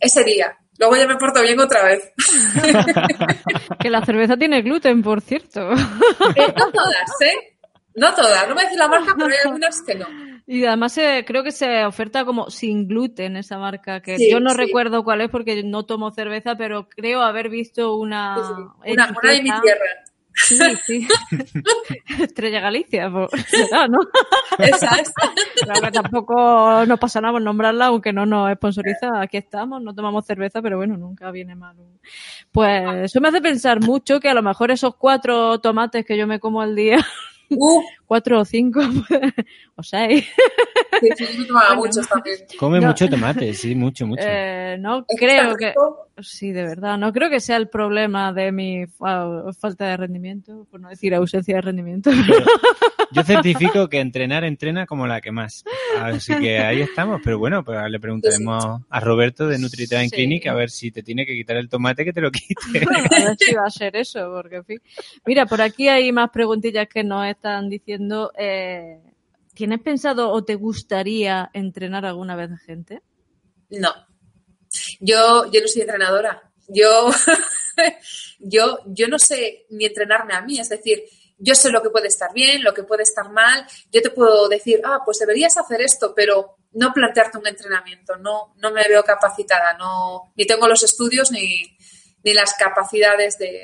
ese día, luego ya me porto bien otra vez. Que la cerveza tiene gluten, por cierto. Eh, no todas, ¿eh? No todas, no voy a decir la marca, pero hay algunas que no. Y además eh, creo que se oferta como sin gluten esa marca, que Sí, yo no sí. recuerdo cuál es porque no tomo cerveza, pero creo haber visto una... Sí. Una, una de mi tierra. Sí, sí. Estrella Galicia, pues, será, ¿no? Es. Claro que tampoco nos pasa nada por nombrarla, aunque no nos sponsoriza. Aquí estamos, no tomamos cerveza, pero bueno, nunca viene mal. Pues eso me hace pensar mucho que a lo mejor esos cuatro tomates que yo me como al día, Uh, cuatro o cinco, pues, o seis, sí, sí, yo tomaba muchos también. Come No. mucho tomate, sí, mucho, mucho. eh, no creo que... Sí, de verdad. No creo que sea el problema de mi fa- falta de rendimiento, por no decir ausencia de rendimiento. Yo certifico que entrenar entrena como la que más. Así que ahí estamos. Pero bueno, pues le preguntaremos a Roberto de Nutritrain Sí. Clinic a ver si te tiene que quitar el tomate que te lo quite. A ver si va a ser eso, porque en fin. Mira, por aquí hay más preguntillas que nos están diciendo. Eh, ¿Tienes pensado o te gustaría entrenar alguna vez a gente? No. Yo, yo no soy entrenadora. Yo, yo, yo no sé ni entrenarme a mí. Es decir, yo sé lo que puede estar bien, lo que puede estar mal. Yo te puedo decir, ah, pues deberías hacer esto, pero no plantearte un entrenamiento. No, no me veo capacitada. No, ni tengo los estudios ni, ni las capacidades de,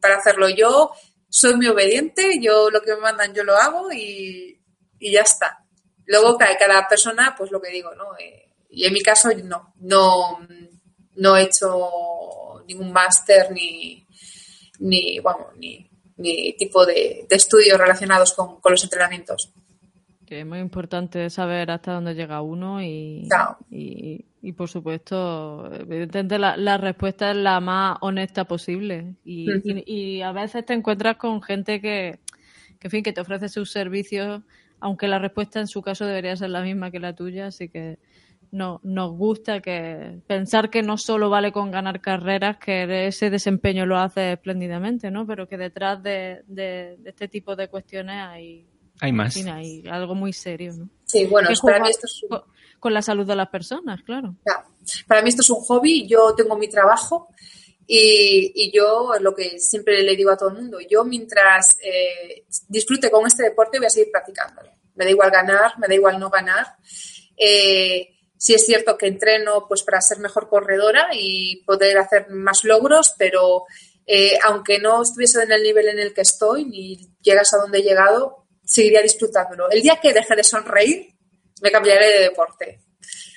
para hacerlo. Yo soy muy obediente. Yo lo que me mandan yo lo hago y, y ya está. Luego cada, cada persona, pues lo que digo, ¿no? Eh, y en mi caso no, no, no he hecho ningún máster ni, ni, vamos, ni, ni tipo de, de estudios relacionados con, con los entrenamientos. Que es muy importante saber hasta dónde llega uno y, Claro. y, y, por supuesto, evidentemente la, la respuesta es la más honesta posible. Y, y- y a veces te encuentras con gente que, que, en fin, que te ofrece sus servicios, aunque la respuesta en su caso debería ser la misma que la tuya, así que no, nos gusta que pensar que no solo vale con ganar carreras, que ese desempeño lo hace espléndidamente, ¿no? Pero que detrás de, de- de este tipo de cuestiones hay, Hay en más. fin, hay algo muy serio, ¿no? Sí, bueno, para mí esto es un, con- con la salud de las personas, claro. Ya. Para mí esto es un hobby, yo tengo mi trabajo y, y yo lo que siempre le digo a todo el mundo, yo mientras eh, disfrute con este deporte voy a seguir practicándolo. Me da igual ganar, me da igual no ganar. Eh, sí es cierto que entreno pues para ser mejor corredora y poder hacer más logros, pero eh, aunque no estuviese en el nivel en el que estoy ni llegas a donde he llegado, seguiría disfrutándolo. El día que deje de sonreír, me cambiaré de deporte.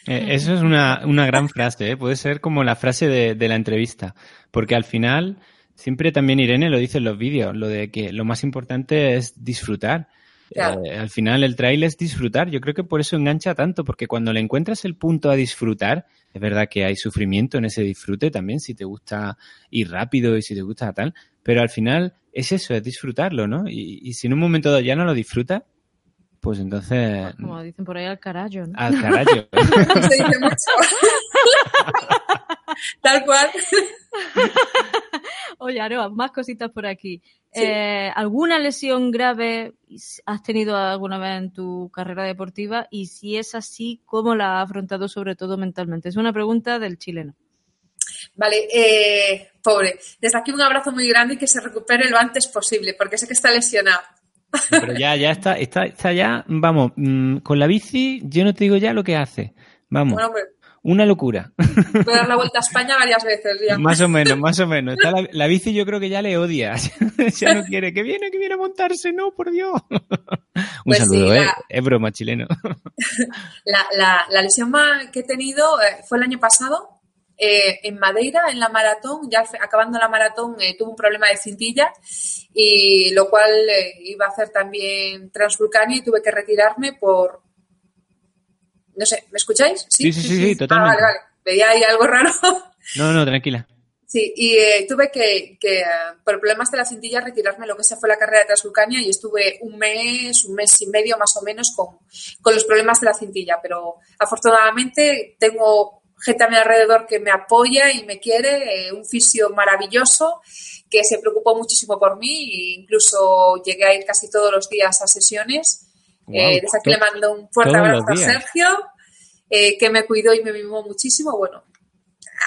Eh, eso es una, una gran frase, ¿eh? puede ser como la frase de, de la entrevista, porque al final, siempre también Irene lo dice en los vídeos, lo de que lo más importante es disfrutar. Claro. Eh, al final el trail es disfrutar, yo creo que por eso engancha tanto, porque cuando le encuentras el punto a disfrutar, es verdad que hay sufrimiento en ese disfrute también, si te gusta ir rápido y si te gusta tal, pero al final es eso, es disfrutarlo, ¿no? Y, y si en un momento dado ya no lo disfrutas, pues entonces... Como dicen por ahí al carajo, ¿no? Al carajo. Se dice mucho. Tal cual. Oye, Aroa, más cositas por aquí. Sí. Eh, ¿Alguna lesión grave has tenido alguna vez en tu carrera deportiva? Y si es así, ¿cómo la has afrontado sobre todo mentalmente? Es una pregunta del chileno. Vale, eh, pobre. Desde aquí un abrazo muy grande y que se recupere lo antes posible, porque sé que está lesionado. Pero ya, ya está, está, está ya, vamos, mm, con la bici, yo no te digo ya lo que hace. Vamos, Bueno, hombre, una locura. voy a dar la vuelta a España varias veces ya. más o menos, más o menos. Está la, la bici yo creo que ya le odia. ya no quiere, que viene, que viene a montarse, no, por Dios. Un Pues sí, saludo, ¿eh? la- Es broma, chileno. La, la- la lesión más que he tenido eh, fue el año pasado eh, en Madeira, en la maratón. Ya acabando la maratón eh, tuve un problema de cintilla y lo cual eh, iba a hacer también transvulcania y tuve que retirarme por... No sé, ¿me escucháis? Sí, sí, sí, sí, Ah, totalmente. vale, vale. Veía ahí algo raro. No, no, tranquila. Sí, y eh, tuve que, que, eh, por problemas de la cintilla, retirarme lo que se fue la carrera de Transvulcania y estuve un mes, un mes y medio más o menos con, con los problemas de la cintilla. Pero afortunadamente tengo gente a mi alrededor que me apoya y me quiere, eh, un fisio maravilloso que se preocupó muchísimo por mí e incluso llegué a ir casi todos los días a sesiones. Eh, desde aquí le mando un fuerte abrazo a. Sergio, eh, que me cuidó y me mimó muchísimo. Bueno,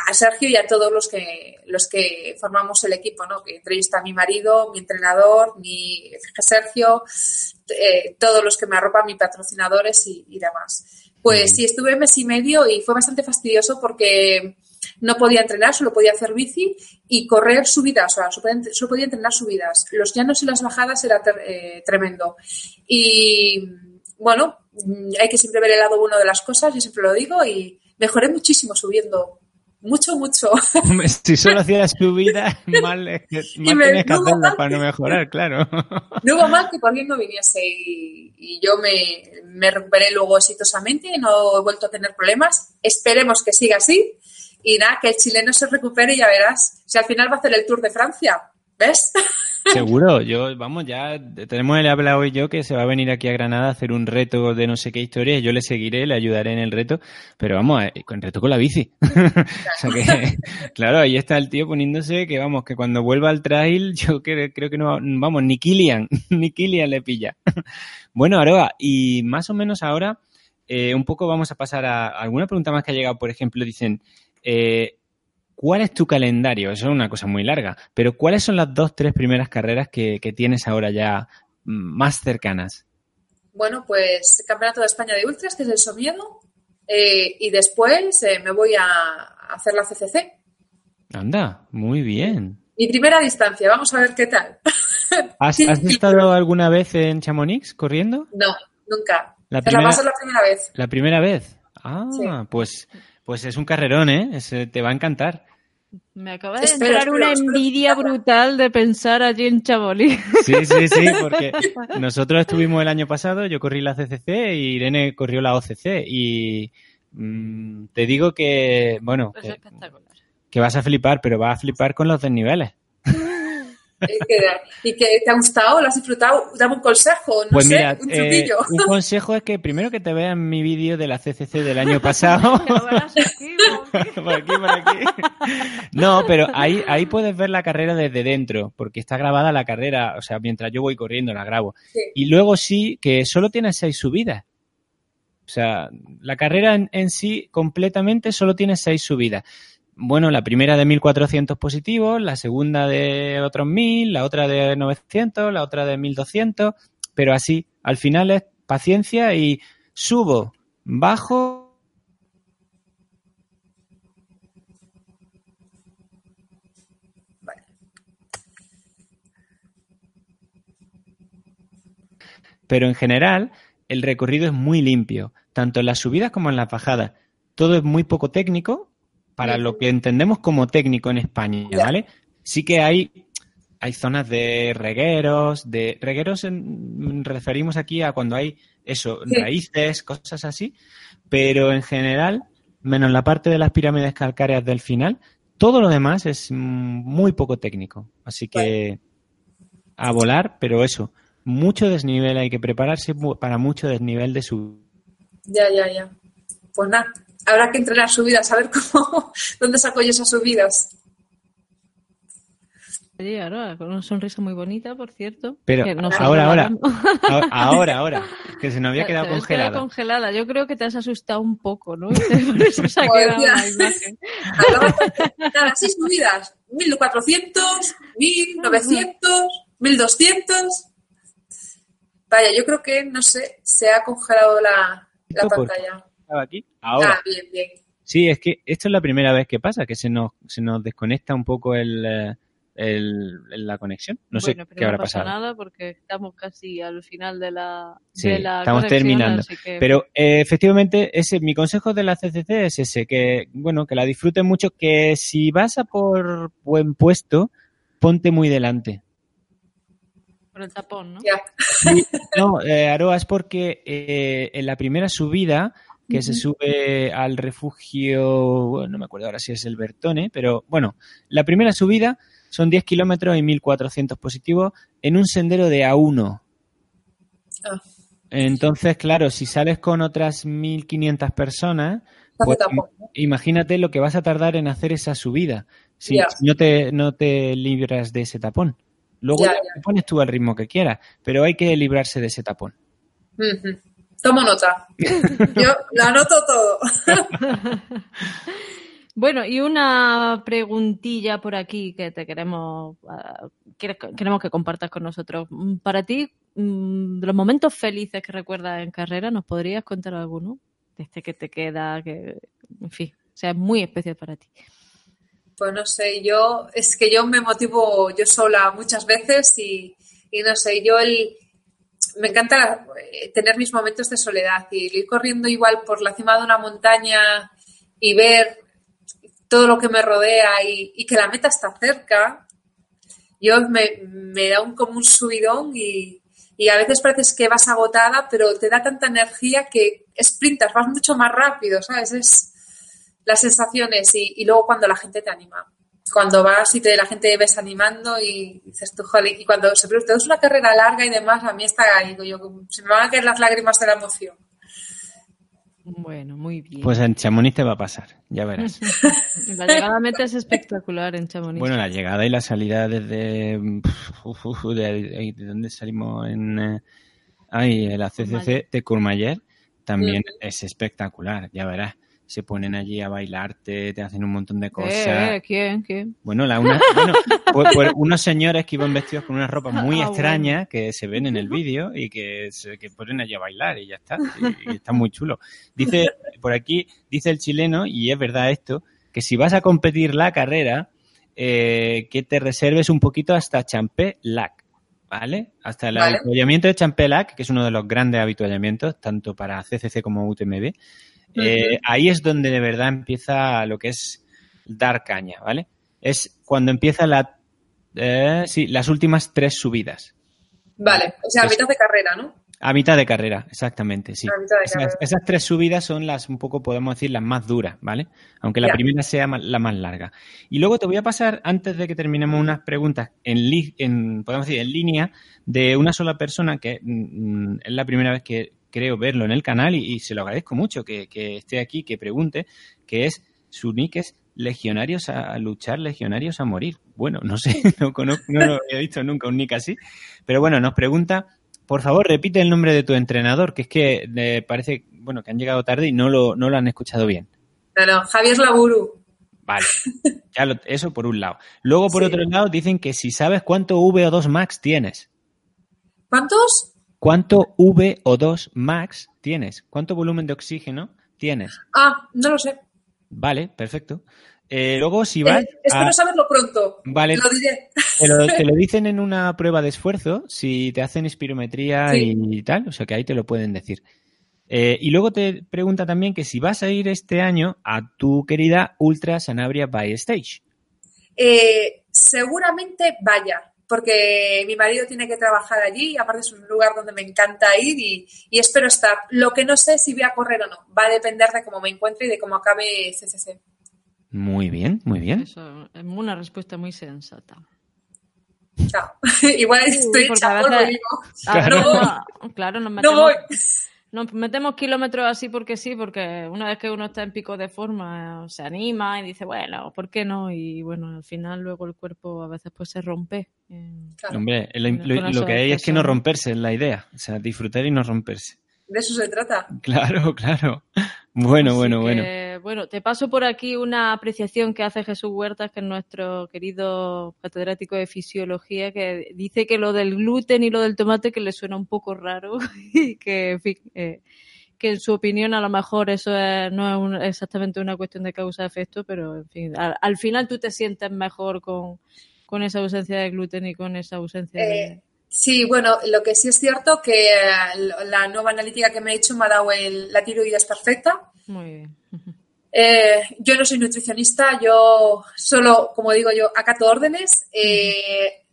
a Sergio y a todos los que los que formamos el equipo, ¿no? Que entre ellos está mi marido, mi entrenador, mi Sergio, eh, todos los que me arropan, mis patrocinadores y, y demás. Pues sí, estuve mes y medio y fue bastante fastidioso porque no podía entrenar, solo podía hacer bici y correr subidas, o sea, solo podía, solo podía entrenar subidas. Los llanos y las bajadas era ter- eh, tremendo. Y bueno, hay que siempre ver el lado bueno de las cosas, yo siempre lo digo, y mejoré muchísimo subiendo. Mucho, mucho. Si solo hacías subida, mal, es que- Y mal me- tenías que no, hacerla para no mejorar, claro. No hubo mal que por bien no viniese y, y yo me, me recuperé luego exitosamente, no he vuelto a tener problemas. Esperemos que siga así y nada, que el chileno se recupere y ya verás. Si al final va a hacer el Tour de Francia, ¿ves? Seguro, yo, vamos, ya tenemos el habla hoy yo que se va a venir aquí a Granada a hacer un reto de no sé qué historia, yo le seguiré, le ayudaré en el reto, pero vamos, eh, con reto con la bici. o sea que, claro, ahí está el tío poniéndose que vamos, que cuando vuelva al trail, yo creo, creo que no, vamos, ni Kilian, ni Kilian le pilla. bueno, Aroa, y más o menos ahora, eh, un poco vamos a pasar a alguna pregunta más que ha llegado, por ejemplo, dicen, eh, ¿Cuál es tu calendario? Eso es una cosa muy larga, pero ¿cuáles son las dos, tres primeras carreras que, que tienes ahora ya mm, más cercanas? Bueno, pues Campeonato de España de Ultras, que es el Somiedo, eh, y después eh, me voy a hacer la CCC. Anda, muy bien. Mi primera distancia, vamos a ver qué tal. ¿Has, has estado alguna vez en Chamonix corriendo? No, nunca. La primera, va a ser la primera vez. la primera vez. Ah, Sí. pues, pues es un carrerón, ¿eh? Ese te va a encantar. Me acaba de Espera, entrar espera, una espera. envidia brutal de pensar allí en Chamonix. Sí, sí, sí, porque nosotros estuvimos el año pasado, yo corrí la CCC y Irene corrió la OCC y mm, te digo que, bueno, Es que, que vas a flipar, pero vas a flipar con los desniveles. Eh, ¿Y que te ha gustado? ¿Lo has disfrutado? Dame un consejo, no Pues sé, mira, un eh, truquillo. un consejo es que primero que te vean mi vídeo de la CCC del año pasado. Por aquí, por aquí. No, pero ahí, ahí puedes ver la carrera desde dentro, porque está grabada la carrera, o sea, mientras yo voy corriendo la grabo. Sí. Y luego sí, que solo tiene seis subidas. O sea, la carrera en, en sí completamente solo tiene seis subidas. Bueno, la primera de 1400 positivos, la segunda de otros 1000, la otra de 900, la otra de 1200, pero así, al final es paciencia y subo, bajo, pero en general el recorrido es muy limpio, tanto en las subidas como en las bajadas. Todo es muy poco técnico para lo que entendemos como técnico en España. ¿vale? Sí que hay, hay zonas de regueros, de regueros en- referimos aquí a cuando hay eso, Sí. raíces, cosas así, pero en general, menos la parte de las pirámides calcáreas del final, todo lo demás es muy poco técnico. Así que a volar, pero eso, mucho desnivel, hay que prepararse para mucho desnivel de su... Ya, ya, ya. Pues nada, habrá que entrenar subidas, a ver cómo, dónde saco yo esas subidas. Oye, ahora, con una sonrisa muy bonita, por cierto. Pero que nos ahora, ahora, ahora, ahora, ahora, que se nos había quedado congelada. congelada. Yo creo que te has asustado un poco, ¿no? Por eso se ha quedado la imagen. Nada, seis subidas, 1400, 1900, 1200. Vaya, yo creo que, no sé, se ha congelado la, la ¿Esto por pantalla. Estaba aquí. Ahora. Ah, bien, bien. Sí, es que esto es la primera vez que pasa, que se nos, se nos desconecta un poco el, eh, el- la conexión. No sé bueno, pero qué habrá no pasa pasado. nada porque estamos casi al final de la, Sí, de la estamos terminando. así que- Pero eh, efectivamente, ese, mi consejo de la CCC es ese, que bueno, que la disfruten mucho, que si vas a por buen puesto, ponte muy delante. Por el tapón, ¿no? No, eh, Aroa, es porque eh, en la primera subida, que se sube al refugio, bueno, no me acuerdo ahora si es el Bertone, pero bueno, la primera subida son 10 kilómetros y 1400 positivos en un sendero de A1. Ah. Entonces, claro, si sales con otras 1500 personas, Pues, imagínate lo que vas a tardar en hacer esa subida si, no, te, no te libras de ese tapón. Luego te pones tú al ritmo que quieras, pero hay que librarse de ese tapón. Tomo nota. Yo lo anoto todo. Bueno, y una preguntilla por aquí que te queremos, quiere- queremos que compartas con nosotros. Mm, Para ti, mm, de los momentos felices que recuerdas en carrera, ¿nos podrías contar alguno? Este que te queda, que, en fin, sea muy especial para ti. Pues no sé, yo es que yo me motivo yo sola muchas veces y, y no sé, yo el, me encanta eh, tener mis momentos de soledad y ir corriendo igual por la cima de una montaña y ver todo lo que me rodea y, que la meta está cerca, yo me, da un, como un subidón y, y a veces pareces que vas agotada, pero te da tanta energía que sprintas, vas mucho más rápido, ¿sabes? Es las sensaciones y luego cuando la gente te anima. Cuando vas y te, la gente ves animando y dices tú, joder, y cuando se pregunta, es una carrera larga y demás, a mí está digo yo, se me van a caer las lágrimas de la emoción. Bueno, muy bien. Pues en Chamonix te va a pasar, ya verás. La llegada a meta es espectacular en Chamonix. Bueno, la llegada y la salida desde... uf, uf, de, de- de dónde salimos? En... eh, Ay, la CCC de Courmayeur también es espectacular, ya verás. Se ponen allí a bailarte, te hacen un montón de cosas. Eh, eh, ¿Quién? ¿Quién? Bueno, la una, bueno pues, pues unos señores que iban vestidos con unas ropas muy Ah, extrañas que se ven en el vídeo y que se que ponen allí a bailar y ya está. Y, y está muy chulo. Dice, por aquí, dice el chileno, y es verdad esto, que si vas a competir la carrera, eh, que te reserves un poquito hasta Champé-Lac, ¿vale? Hasta el Vale. avituallamiento de Champé-Lac, que es uno de los grandes avituallamientos, tanto para CCC como UTMB. Eh, ahí es donde de verdad empieza lo que es dar caña, ¿vale? Es cuando empieza la, eh, sí, las últimas tres subidas. Vale, o sea, a mitad de carrera, ¿no? A mitad de carrera, exactamente, sí. A mitad de esas, carrera. esas tres subidas son las, un poco, podemos decir, las más duras, ¿vale? Aunque la Ya. primera sea la más larga. Y luego te voy a pasar, antes de que terminemos, unas preguntas en, li- en podemos decir, en línea de una sola persona que mm, es la primera vez que creo verlo en el canal y, y se lo agradezco mucho que, que esté aquí, que pregunte, que es su nick es legionarios a, a luchar, legionarios a morir. Bueno, no sé, no conozco, no lo había visto nunca un nick así. Pero bueno, nos pregunta, por favor, repite el nombre de tu entrenador, que es que eh, parece, bueno, que han llegado tarde y no lo, no lo han escuchado bien. No, no, Javier Laburu. Vale, ya lo- eso por un lado. Luego, por Sí. otro lado, dicen que si sabes cuánto VO2 max tienes. ¿Cuántos? ¿Cuánto VO2 max tienes? ¿Cuánto volumen de oxígeno tienes? Ah, no lo sé. Vale, perfecto. Eh, luego, si vas Eh, espero a- saberlo pronto. Vale. Lo diré. Te lo, te lo dicen en una prueba de esfuerzo, si te hacen espirometría Sí. y tal, o sea que ahí te lo pueden decir. Eh, y luego te pregunta también que si vas a ir este año a tu querida Ultra Sanabria by Stage. Eh, seguramente vaya, porque mi marido tiene que trabajar allí y aparte es un lugar donde me encanta ir y, y espero estar. Lo que no sé es si voy a correr o no. Va a depender de cómo me encuentre y de cómo acabe CCC. Muy bien, muy bien. Eso es una respuesta muy sensata. Chao. Igual estoy porque a chapón, lo veces- digo. Ah, No voy. no, claro, nos No voy. Nos metemos kilómetros así porque sí, porque una vez que uno está en pico de forma eh, se anima y dice, bueno, ¿por qué no? Y bueno, al final luego el cuerpo a veces pues se rompe. Claro, Hombre, lo, que hay es que no romperse es la idea. O sea, disfrutar y no romperse. de eso se trata. Claro, claro. Bueno, Así bueno, bueno. que, bueno, te paso por aquí una apreciación que hace Jesús Huertas, que es nuestro querido catedrático de fisiología, que dice que lo del gluten y lo del tomate que le suena un poco raro y que, en fin, eh, que en su opinión a lo mejor eso es- no es un- exactamente una cuestión de causa-efecto, pero en fin, al, al final tú te sientes mejor con, con esa ausencia de gluten y con esa ausencia de... Eh, sí, bueno, lo que sí es cierto que eh, la nueva analítica que me he hecho me ha dado el- la tiroides perfecta. Muy bien. Eh, yo no soy nutricionista, yo solo, como digo yo, acato órdenes. Eh,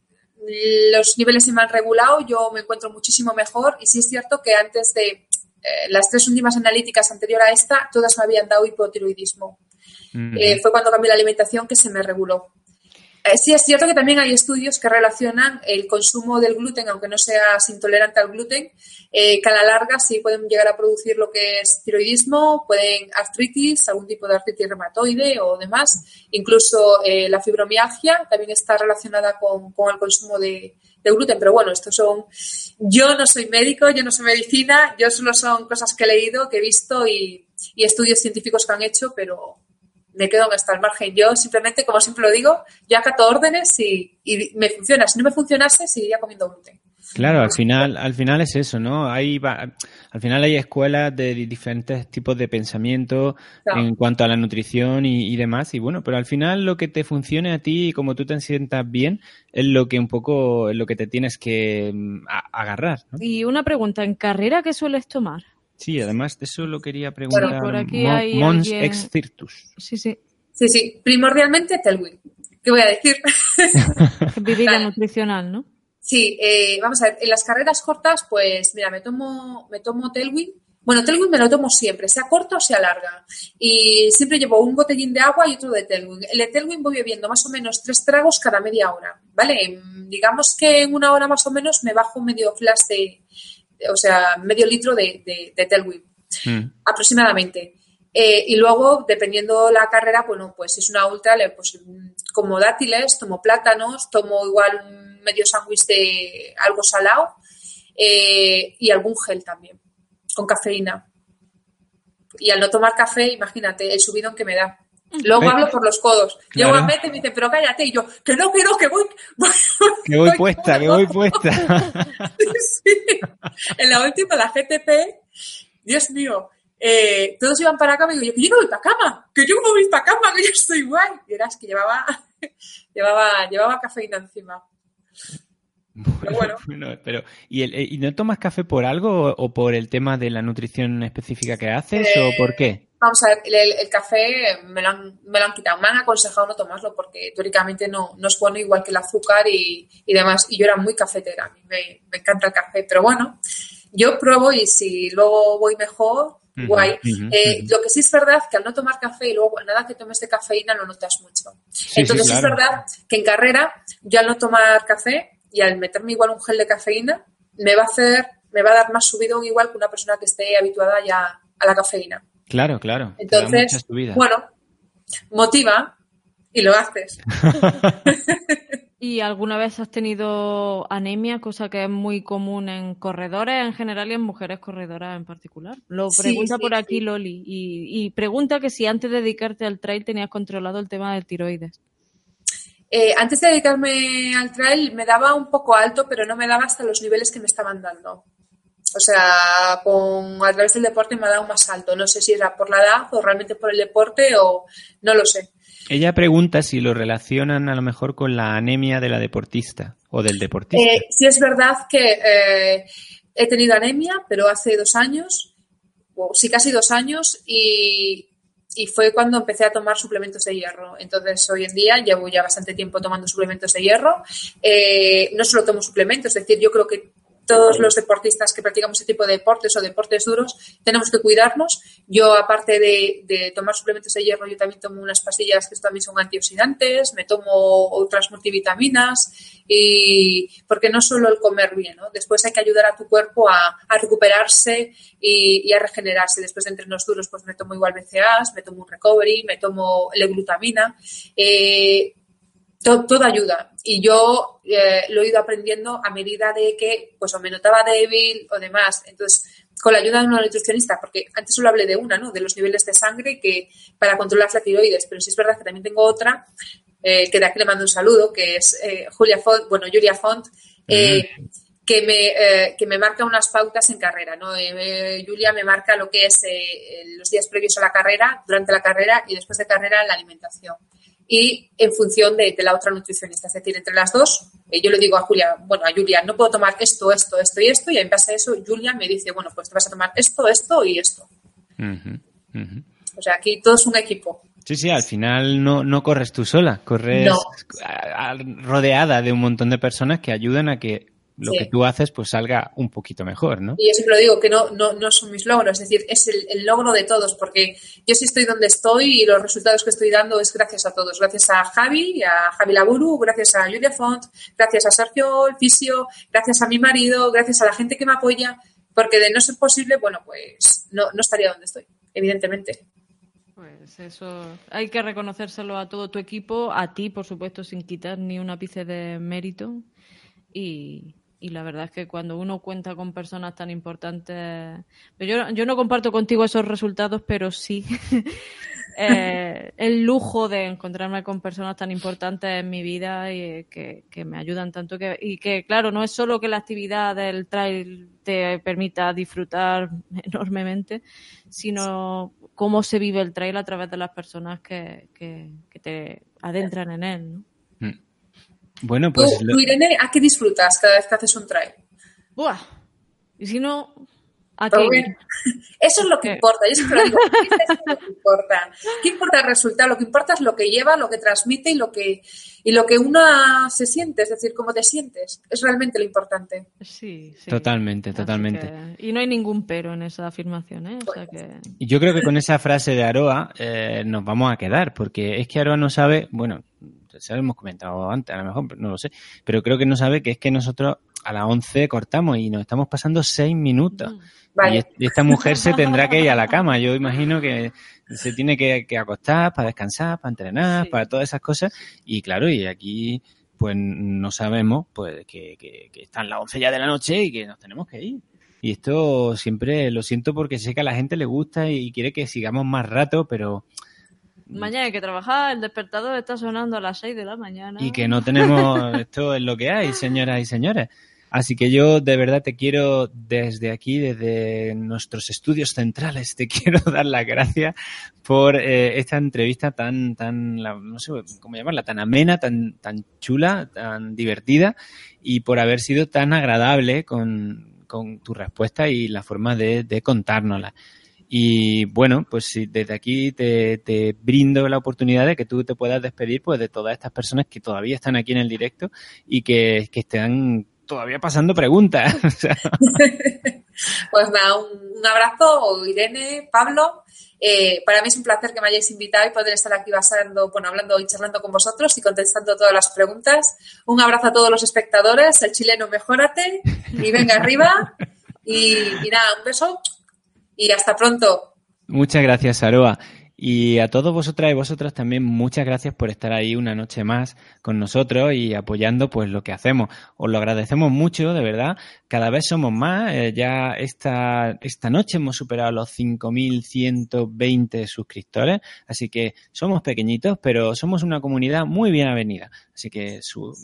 los niveles se me han regulado, yo me encuentro muchísimo mejor y sí es cierto que antes de eh, las tres últimas analíticas anterior a esta, todas me habían dado hipotiroidismo. Mm. Fue cuando cambié la alimentación que se me reguló. Sí, es cierto que también hay estudios que relacionan el consumo del gluten, aunque no seas intolerante al gluten, eh, que a la larga sí pueden llegar a producir lo que es tiroidismo, pueden artritis, algún tipo de artritis reumatoide o demás. Incluso eh, la fibromialgia también está relacionada con, con el consumo de, de gluten. Pero bueno, estos son. Yo no soy médico, yo no soy medicina, yo solo son cosas que he leído, que he visto y, y estudios científicos que han hecho, pero me quedo hasta el margen. Yo simplemente, como siempre lo digo, yo acato órdenes y, y me funciona. Si no me funcionase, seguiría comiendo gluten. Claro, al final, al final es eso, ¿no? Hay, va- al final hay escuelas de di- diferentes tipos de pensamiento Claro. en cuanto a la nutrición y, y demás, y bueno, pero al final lo que te funcione a ti y como tú te sientas bien es lo que un poco, es lo que te tienes que mm, a- agarrar, ¿no? Y una pregunta, ¿en carrera qué sueles tomar? Sí, además de eso lo quería preguntar. por aquí Mon- hay Mons alguien- ex Cirtus. Sí, sí. Sí, sí, primordialmente Telwin. ¿Qué voy a decir? Bebida nutricional, ¿no? Sí, eh, vamos a ver, en las carreras cortas, pues mira, me tomo, me tomo Telwin. Bueno, Telwin me lo tomo siempre, sea corta o sea larga. Y siempre llevo un botellín de agua y otro de Telwin. El de Telwin voy bebiendo más o menos tres tragos cada media hora, ¿vale? Digamos que en una hora más o menos me bajo medio flash de, o sea, medio litro de, de, de Telwin Mm. aproximadamente. Eh, y luego, dependiendo la carrera, bueno, pues si es una ultra, pues mm, como dátiles, tomo plátanos, tomo igual un medio sándwich de algo salado eh, y algún gel también, con cafeína. Y al no tomar café, imagínate el subidón que me da. Luego Eh, hablo por los codos. Llego claro. a Pete y me dice, pero cállate. Y yo, que no, que no, que voy. Que voy puesta, que voy puesta. Sí. En la última, la GTP, Dios mío, eh, todos iban para cama y digo yo, que yo no voy para cama, que yo no voy para cama, que yo estoy guay. Y eras que llevaba, llevaba, llevaba cafeína encima. Pero bueno. Bueno, pero ¿y, el- eh, ¿y no tomas café por algo o, o por el tema de la nutrición específica que haces Eh, o por qué? Vamos a ver, el, el café me lo, han, me lo han quitado. Me han aconsejado no tomarlo porque teóricamente no, no es bueno igual que el azúcar y, y demás. Y yo era muy cafetera, a mí me, me encanta el café. Pero bueno, yo pruebo y si luego voy mejor, Guay. Eh. Lo que sí es verdad que al no tomar café y luego nada que tomes de cafeína lo notas mucho. Sí, Entonces sí, es verdad que en carrera yo al no tomar café y al meterme igual un gel de cafeína me va a hacer, me va a dar más subidón igual que una persona que esté habituada ya a la cafeína. Claro, claro. Entonces, bueno, motiva y lo haces. ¿Y alguna vez has tenido anemia, cosa que es muy común en corredores en general y en mujeres corredoras en particular? Lo Sí, pregunta sí, por aquí sí. Loli y, y pregunta que si antes de dedicarte al trail tenías controlado el tema del tiroides. Eh, antes de dedicarme al trail me daba un poco alto, pero no me daba hasta los niveles que me estaban dando. O sea, con, a través del deporte me ha dado más alto. No sé si era por la edad o realmente por el deporte o no lo sé. Ella pregunta si lo relacionan a lo mejor con la anemia de la deportista o del deportista. Eh, sí es verdad que eh, he tenido anemia, pero hace dos años, sí casi dos años, y, y fue cuando empecé a tomar suplementos de hierro. Entonces, hoy en día llevo ya bastante tiempo tomando suplementos de hierro. Eh, no solo tomo suplementos, es decir, yo creo que todos los deportistas que practicamos ese tipo de deportes o deportes duros tenemos que cuidarnos. Yo, aparte de, tomar suplementos de hierro, yo también tomo unas pastillas que también son antioxidantes, me tomo otras multivitaminas y porque no solo el comer bien, ¿no? Después hay que ayudar a tu cuerpo a, recuperarse y, a regenerarse. Después de entrenos duros, pues me tomo igual BCAAs, me tomo un recovery, me tomo L-glutamina. Eh, to- todo ayuda. Y yo eh, lo he ido aprendiendo a medida de que pues o me notaba débil o demás. Entonces, con la ayuda de una nutricionista, porque antes solo hablé de una, ¿no? De los niveles de sangre que para controlar la tiroides, pero sí es verdad que también tengo otra, eh, que de aquí le mando un saludo, que es eh, Julia Font, bueno, Julia Font, eh, que me, eh, que me marca unas pautas en carrera, ¿no? Julia me marca lo que es eh, los días previos a la carrera, durante la carrera y después de carrera la alimentación. Y en función de, de la otra nutricionista, es decir, entre las dos, eh, yo le digo a Julia, bueno, a Julia, no puedo tomar esto, esto, esto y esto, y en base a eso, Julia me dice, bueno, pues te vas a tomar esto, esto y esto. O sea, aquí todo es un equipo. Sí, sí, al final no, no corres tú sola, corres No. a- a- rodeada de un montón de personas que ayudan a que lo Sí. que tú haces pues salga un poquito mejor, ¿no? Y yo siempre lo digo, que no, no, no son mis logros, es decir, es el, el logro de todos, porque yo sí estoy donde estoy y los resultados que estoy dando es gracias a todos. Gracias a Javi, a Javi Laburu, gracias a Julia Font, gracias a Sergio el Fisio, gracias a mi marido, gracias a la gente que me apoya, porque de no ser posible, bueno, pues no, no estaría donde estoy, evidentemente. Pues eso, hay que reconocérselo a todo tu equipo, a ti, por supuesto, sin quitar ni un ápice de mérito. Y, y la verdad es que cuando uno cuenta con personas tan importantes, yo, yo no comparto contigo esos resultados, pero sí eh, el lujo de encontrarme con personas tan importantes en mi vida y que, que me ayudan tanto que, y que, claro, no es solo que la actividad del trail te permita disfrutar enormemente, sino cómo se vive el trail a través de las personas que, que, que te adentran en él. ¿no? Mm. Bueno, Tú, pues lo- tú, Irene, ¿a qué disfrutas cada vez que haces un trail? Buah. Y si no, ¿a Pero qué? bueno, eso es lo que ¿Qué? importa, yo siempre lo digo, eso es lo que importa. ¿Qué importa el resultado? Lo que importa es lo que lleva, lo que transmite y lo que, y lo que una se siente, es decir, cómo te sientes. Es realmente lo importante. Sí, sí. Totalmente, totalmente. que- y no hay ningún pero en esa afirmación, ¿eh? O sea que... Y yo creo que con esa frase de Aroa eh, nos vamos a quedar, porque es que Aroa no sabe, bueno, se lo hemos comentado antes, a lo mejor, no lo sé, pero creo que no sabe que es que nosotros a las 11 cortamos y nos estamos pasando 6 minutos. Mm. Vale. Y est- y esta mujer se tendrá que ir a la cama. Yo imagino que se tiene que, que acostar para descansar, para entrenar, Sí. para todas esas cosas. Y claro, y aquí pues no sabemos pues que, que, que están las 11 ya de la noche y que nos tenemos que ir. Y esto siempre lo siento porque sé que a la gente le gusta y quiere que sigamos más rato, pero Mañana hay que trabajar, el despertador está sonando a las 6 de la mañana. y que no tenemos esto es lo que hay, señoras y señores. Así que yo de verdad te quiero desde aquí, desde nuestros estudios centrales, te quiero dar las gracias por eh, esta entrevista tan, tan, la- no sé cómo llamarla, tan amena, tan, tan chula, tan divertida y por haber sido tan agradable con, con tu respuesta y la forma de, de contárnosla. Y bueno, pues desde aquí te, brindo la oportunidad de que tú te puedas despedir pues de todas estas personas que todavía están aquí en el directo y que, que están todavía pasando preguntas. Pues nada, un, un abrazo, Irene, Pablo. Eh, para mí es un placer que me hayáis invitado y poder estar aquí basando, bueno, hablando y charlando con vosotros y contestando todas las preguntas. Un abrazo a todos los espectadores, el chileno mejórate y venga arriba. Y, y nada, un beso y hasta pronto. Muchas gracias, Aroa. Y a todos vosotras y vosotras también muchas gracias por estar ahí una noche más con nosotros y apoyando pues lo que hacemos. Os lo agradecemos mucho, de verdad. Cada vez somos más. Eh, ya esta, esta noche hemos superado los 5.120 suscriptores. Así que somos pequeñitos, pero somos una comunidad muy bien avenida. Así que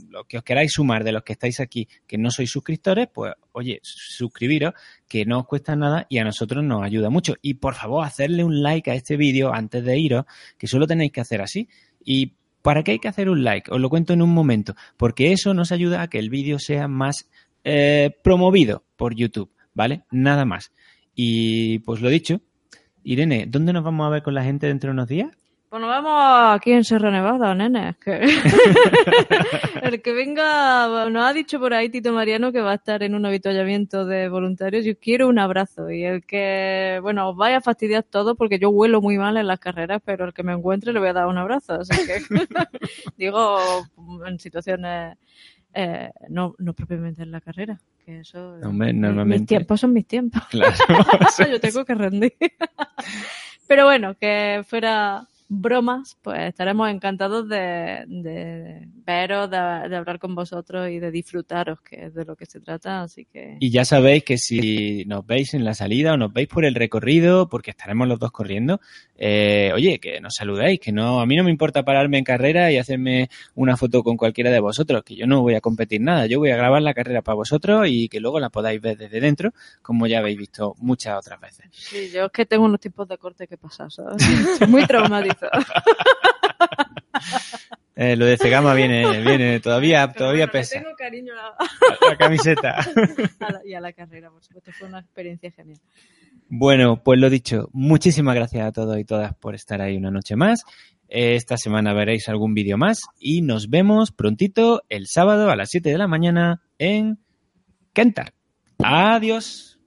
lo que os queráis sumar de los que estáis aquí que no sois suscriptores, pues oye, suscribiros que no os cuesta nada y a nosotros nos ayuda mucho. Y por favor, hacerle un like a este vídeo antes de iros, que solo tenéis que hacer así. ¿Y para qué hay que hacer un like? Os lo cuento en un momento, porque eso nos ayuda a que el vídeo sea más eh, promovido por YouTube, ¿vale? Nada más. Y pues lo dicho, Irene, ¿dónde nos vamos a ver con la gente dentro de unos días? Pues nos vamos aquí en Sierra Nevada, nene. Que... el que venga, nos ha dicho por ahí Tito Mariano que va a estar en un avituallamiento de voluntarios. Yo quiero un abrazo. Y el que, bueno, os vaya a fastidiar todo porque yo huelo muy mal en las carreras, pero el que me encuentre le voy a dar un abrazo. Así que, digo, en situaciones, eh, no, no propiamente en la carrera. Que eso, Hombre, mis normalmente. tiempos son mis tiempos. Claro. yo tengo que rendir. Pero bueno, que fuera bromas, pues estaremos encantados de, de veros, de, de hablar con vosotros y de disfrutaros, que es de lo que se trata, así que... Y ya sabéis que si nos veis en la salida o nos veis por el recorrido, porque estaremos los dos corriendo, eh, oye, que nos saludéis, que no, a mí no me importa pararme en carrera y hacerme una foto con cualquiera de vosotros, que yo no voy a competir nada, yo voy a grabar la carrera para vosotros y que luego la podáis ver desde dentro, como ya habéis visto muchas otras veces. Sí, yo es que tengo unos tipos de corte que pasar, ¿sabes? Muy Eh, lo de Cegama viene, viene todavía, Pero todavía bueno, pesa. tengo cariño a La camiseta. la, a la- y a la carrera, por supuesto, fue una experiencia genial. Bueno, pues lo dicho, muchísimas gracias a todos y todas por estar ahí una noche más. Eh, Esta semana veréis algún vídeo más y nos vemos prontito el sábado a las 7 de la mañana en Kentar. Adiós.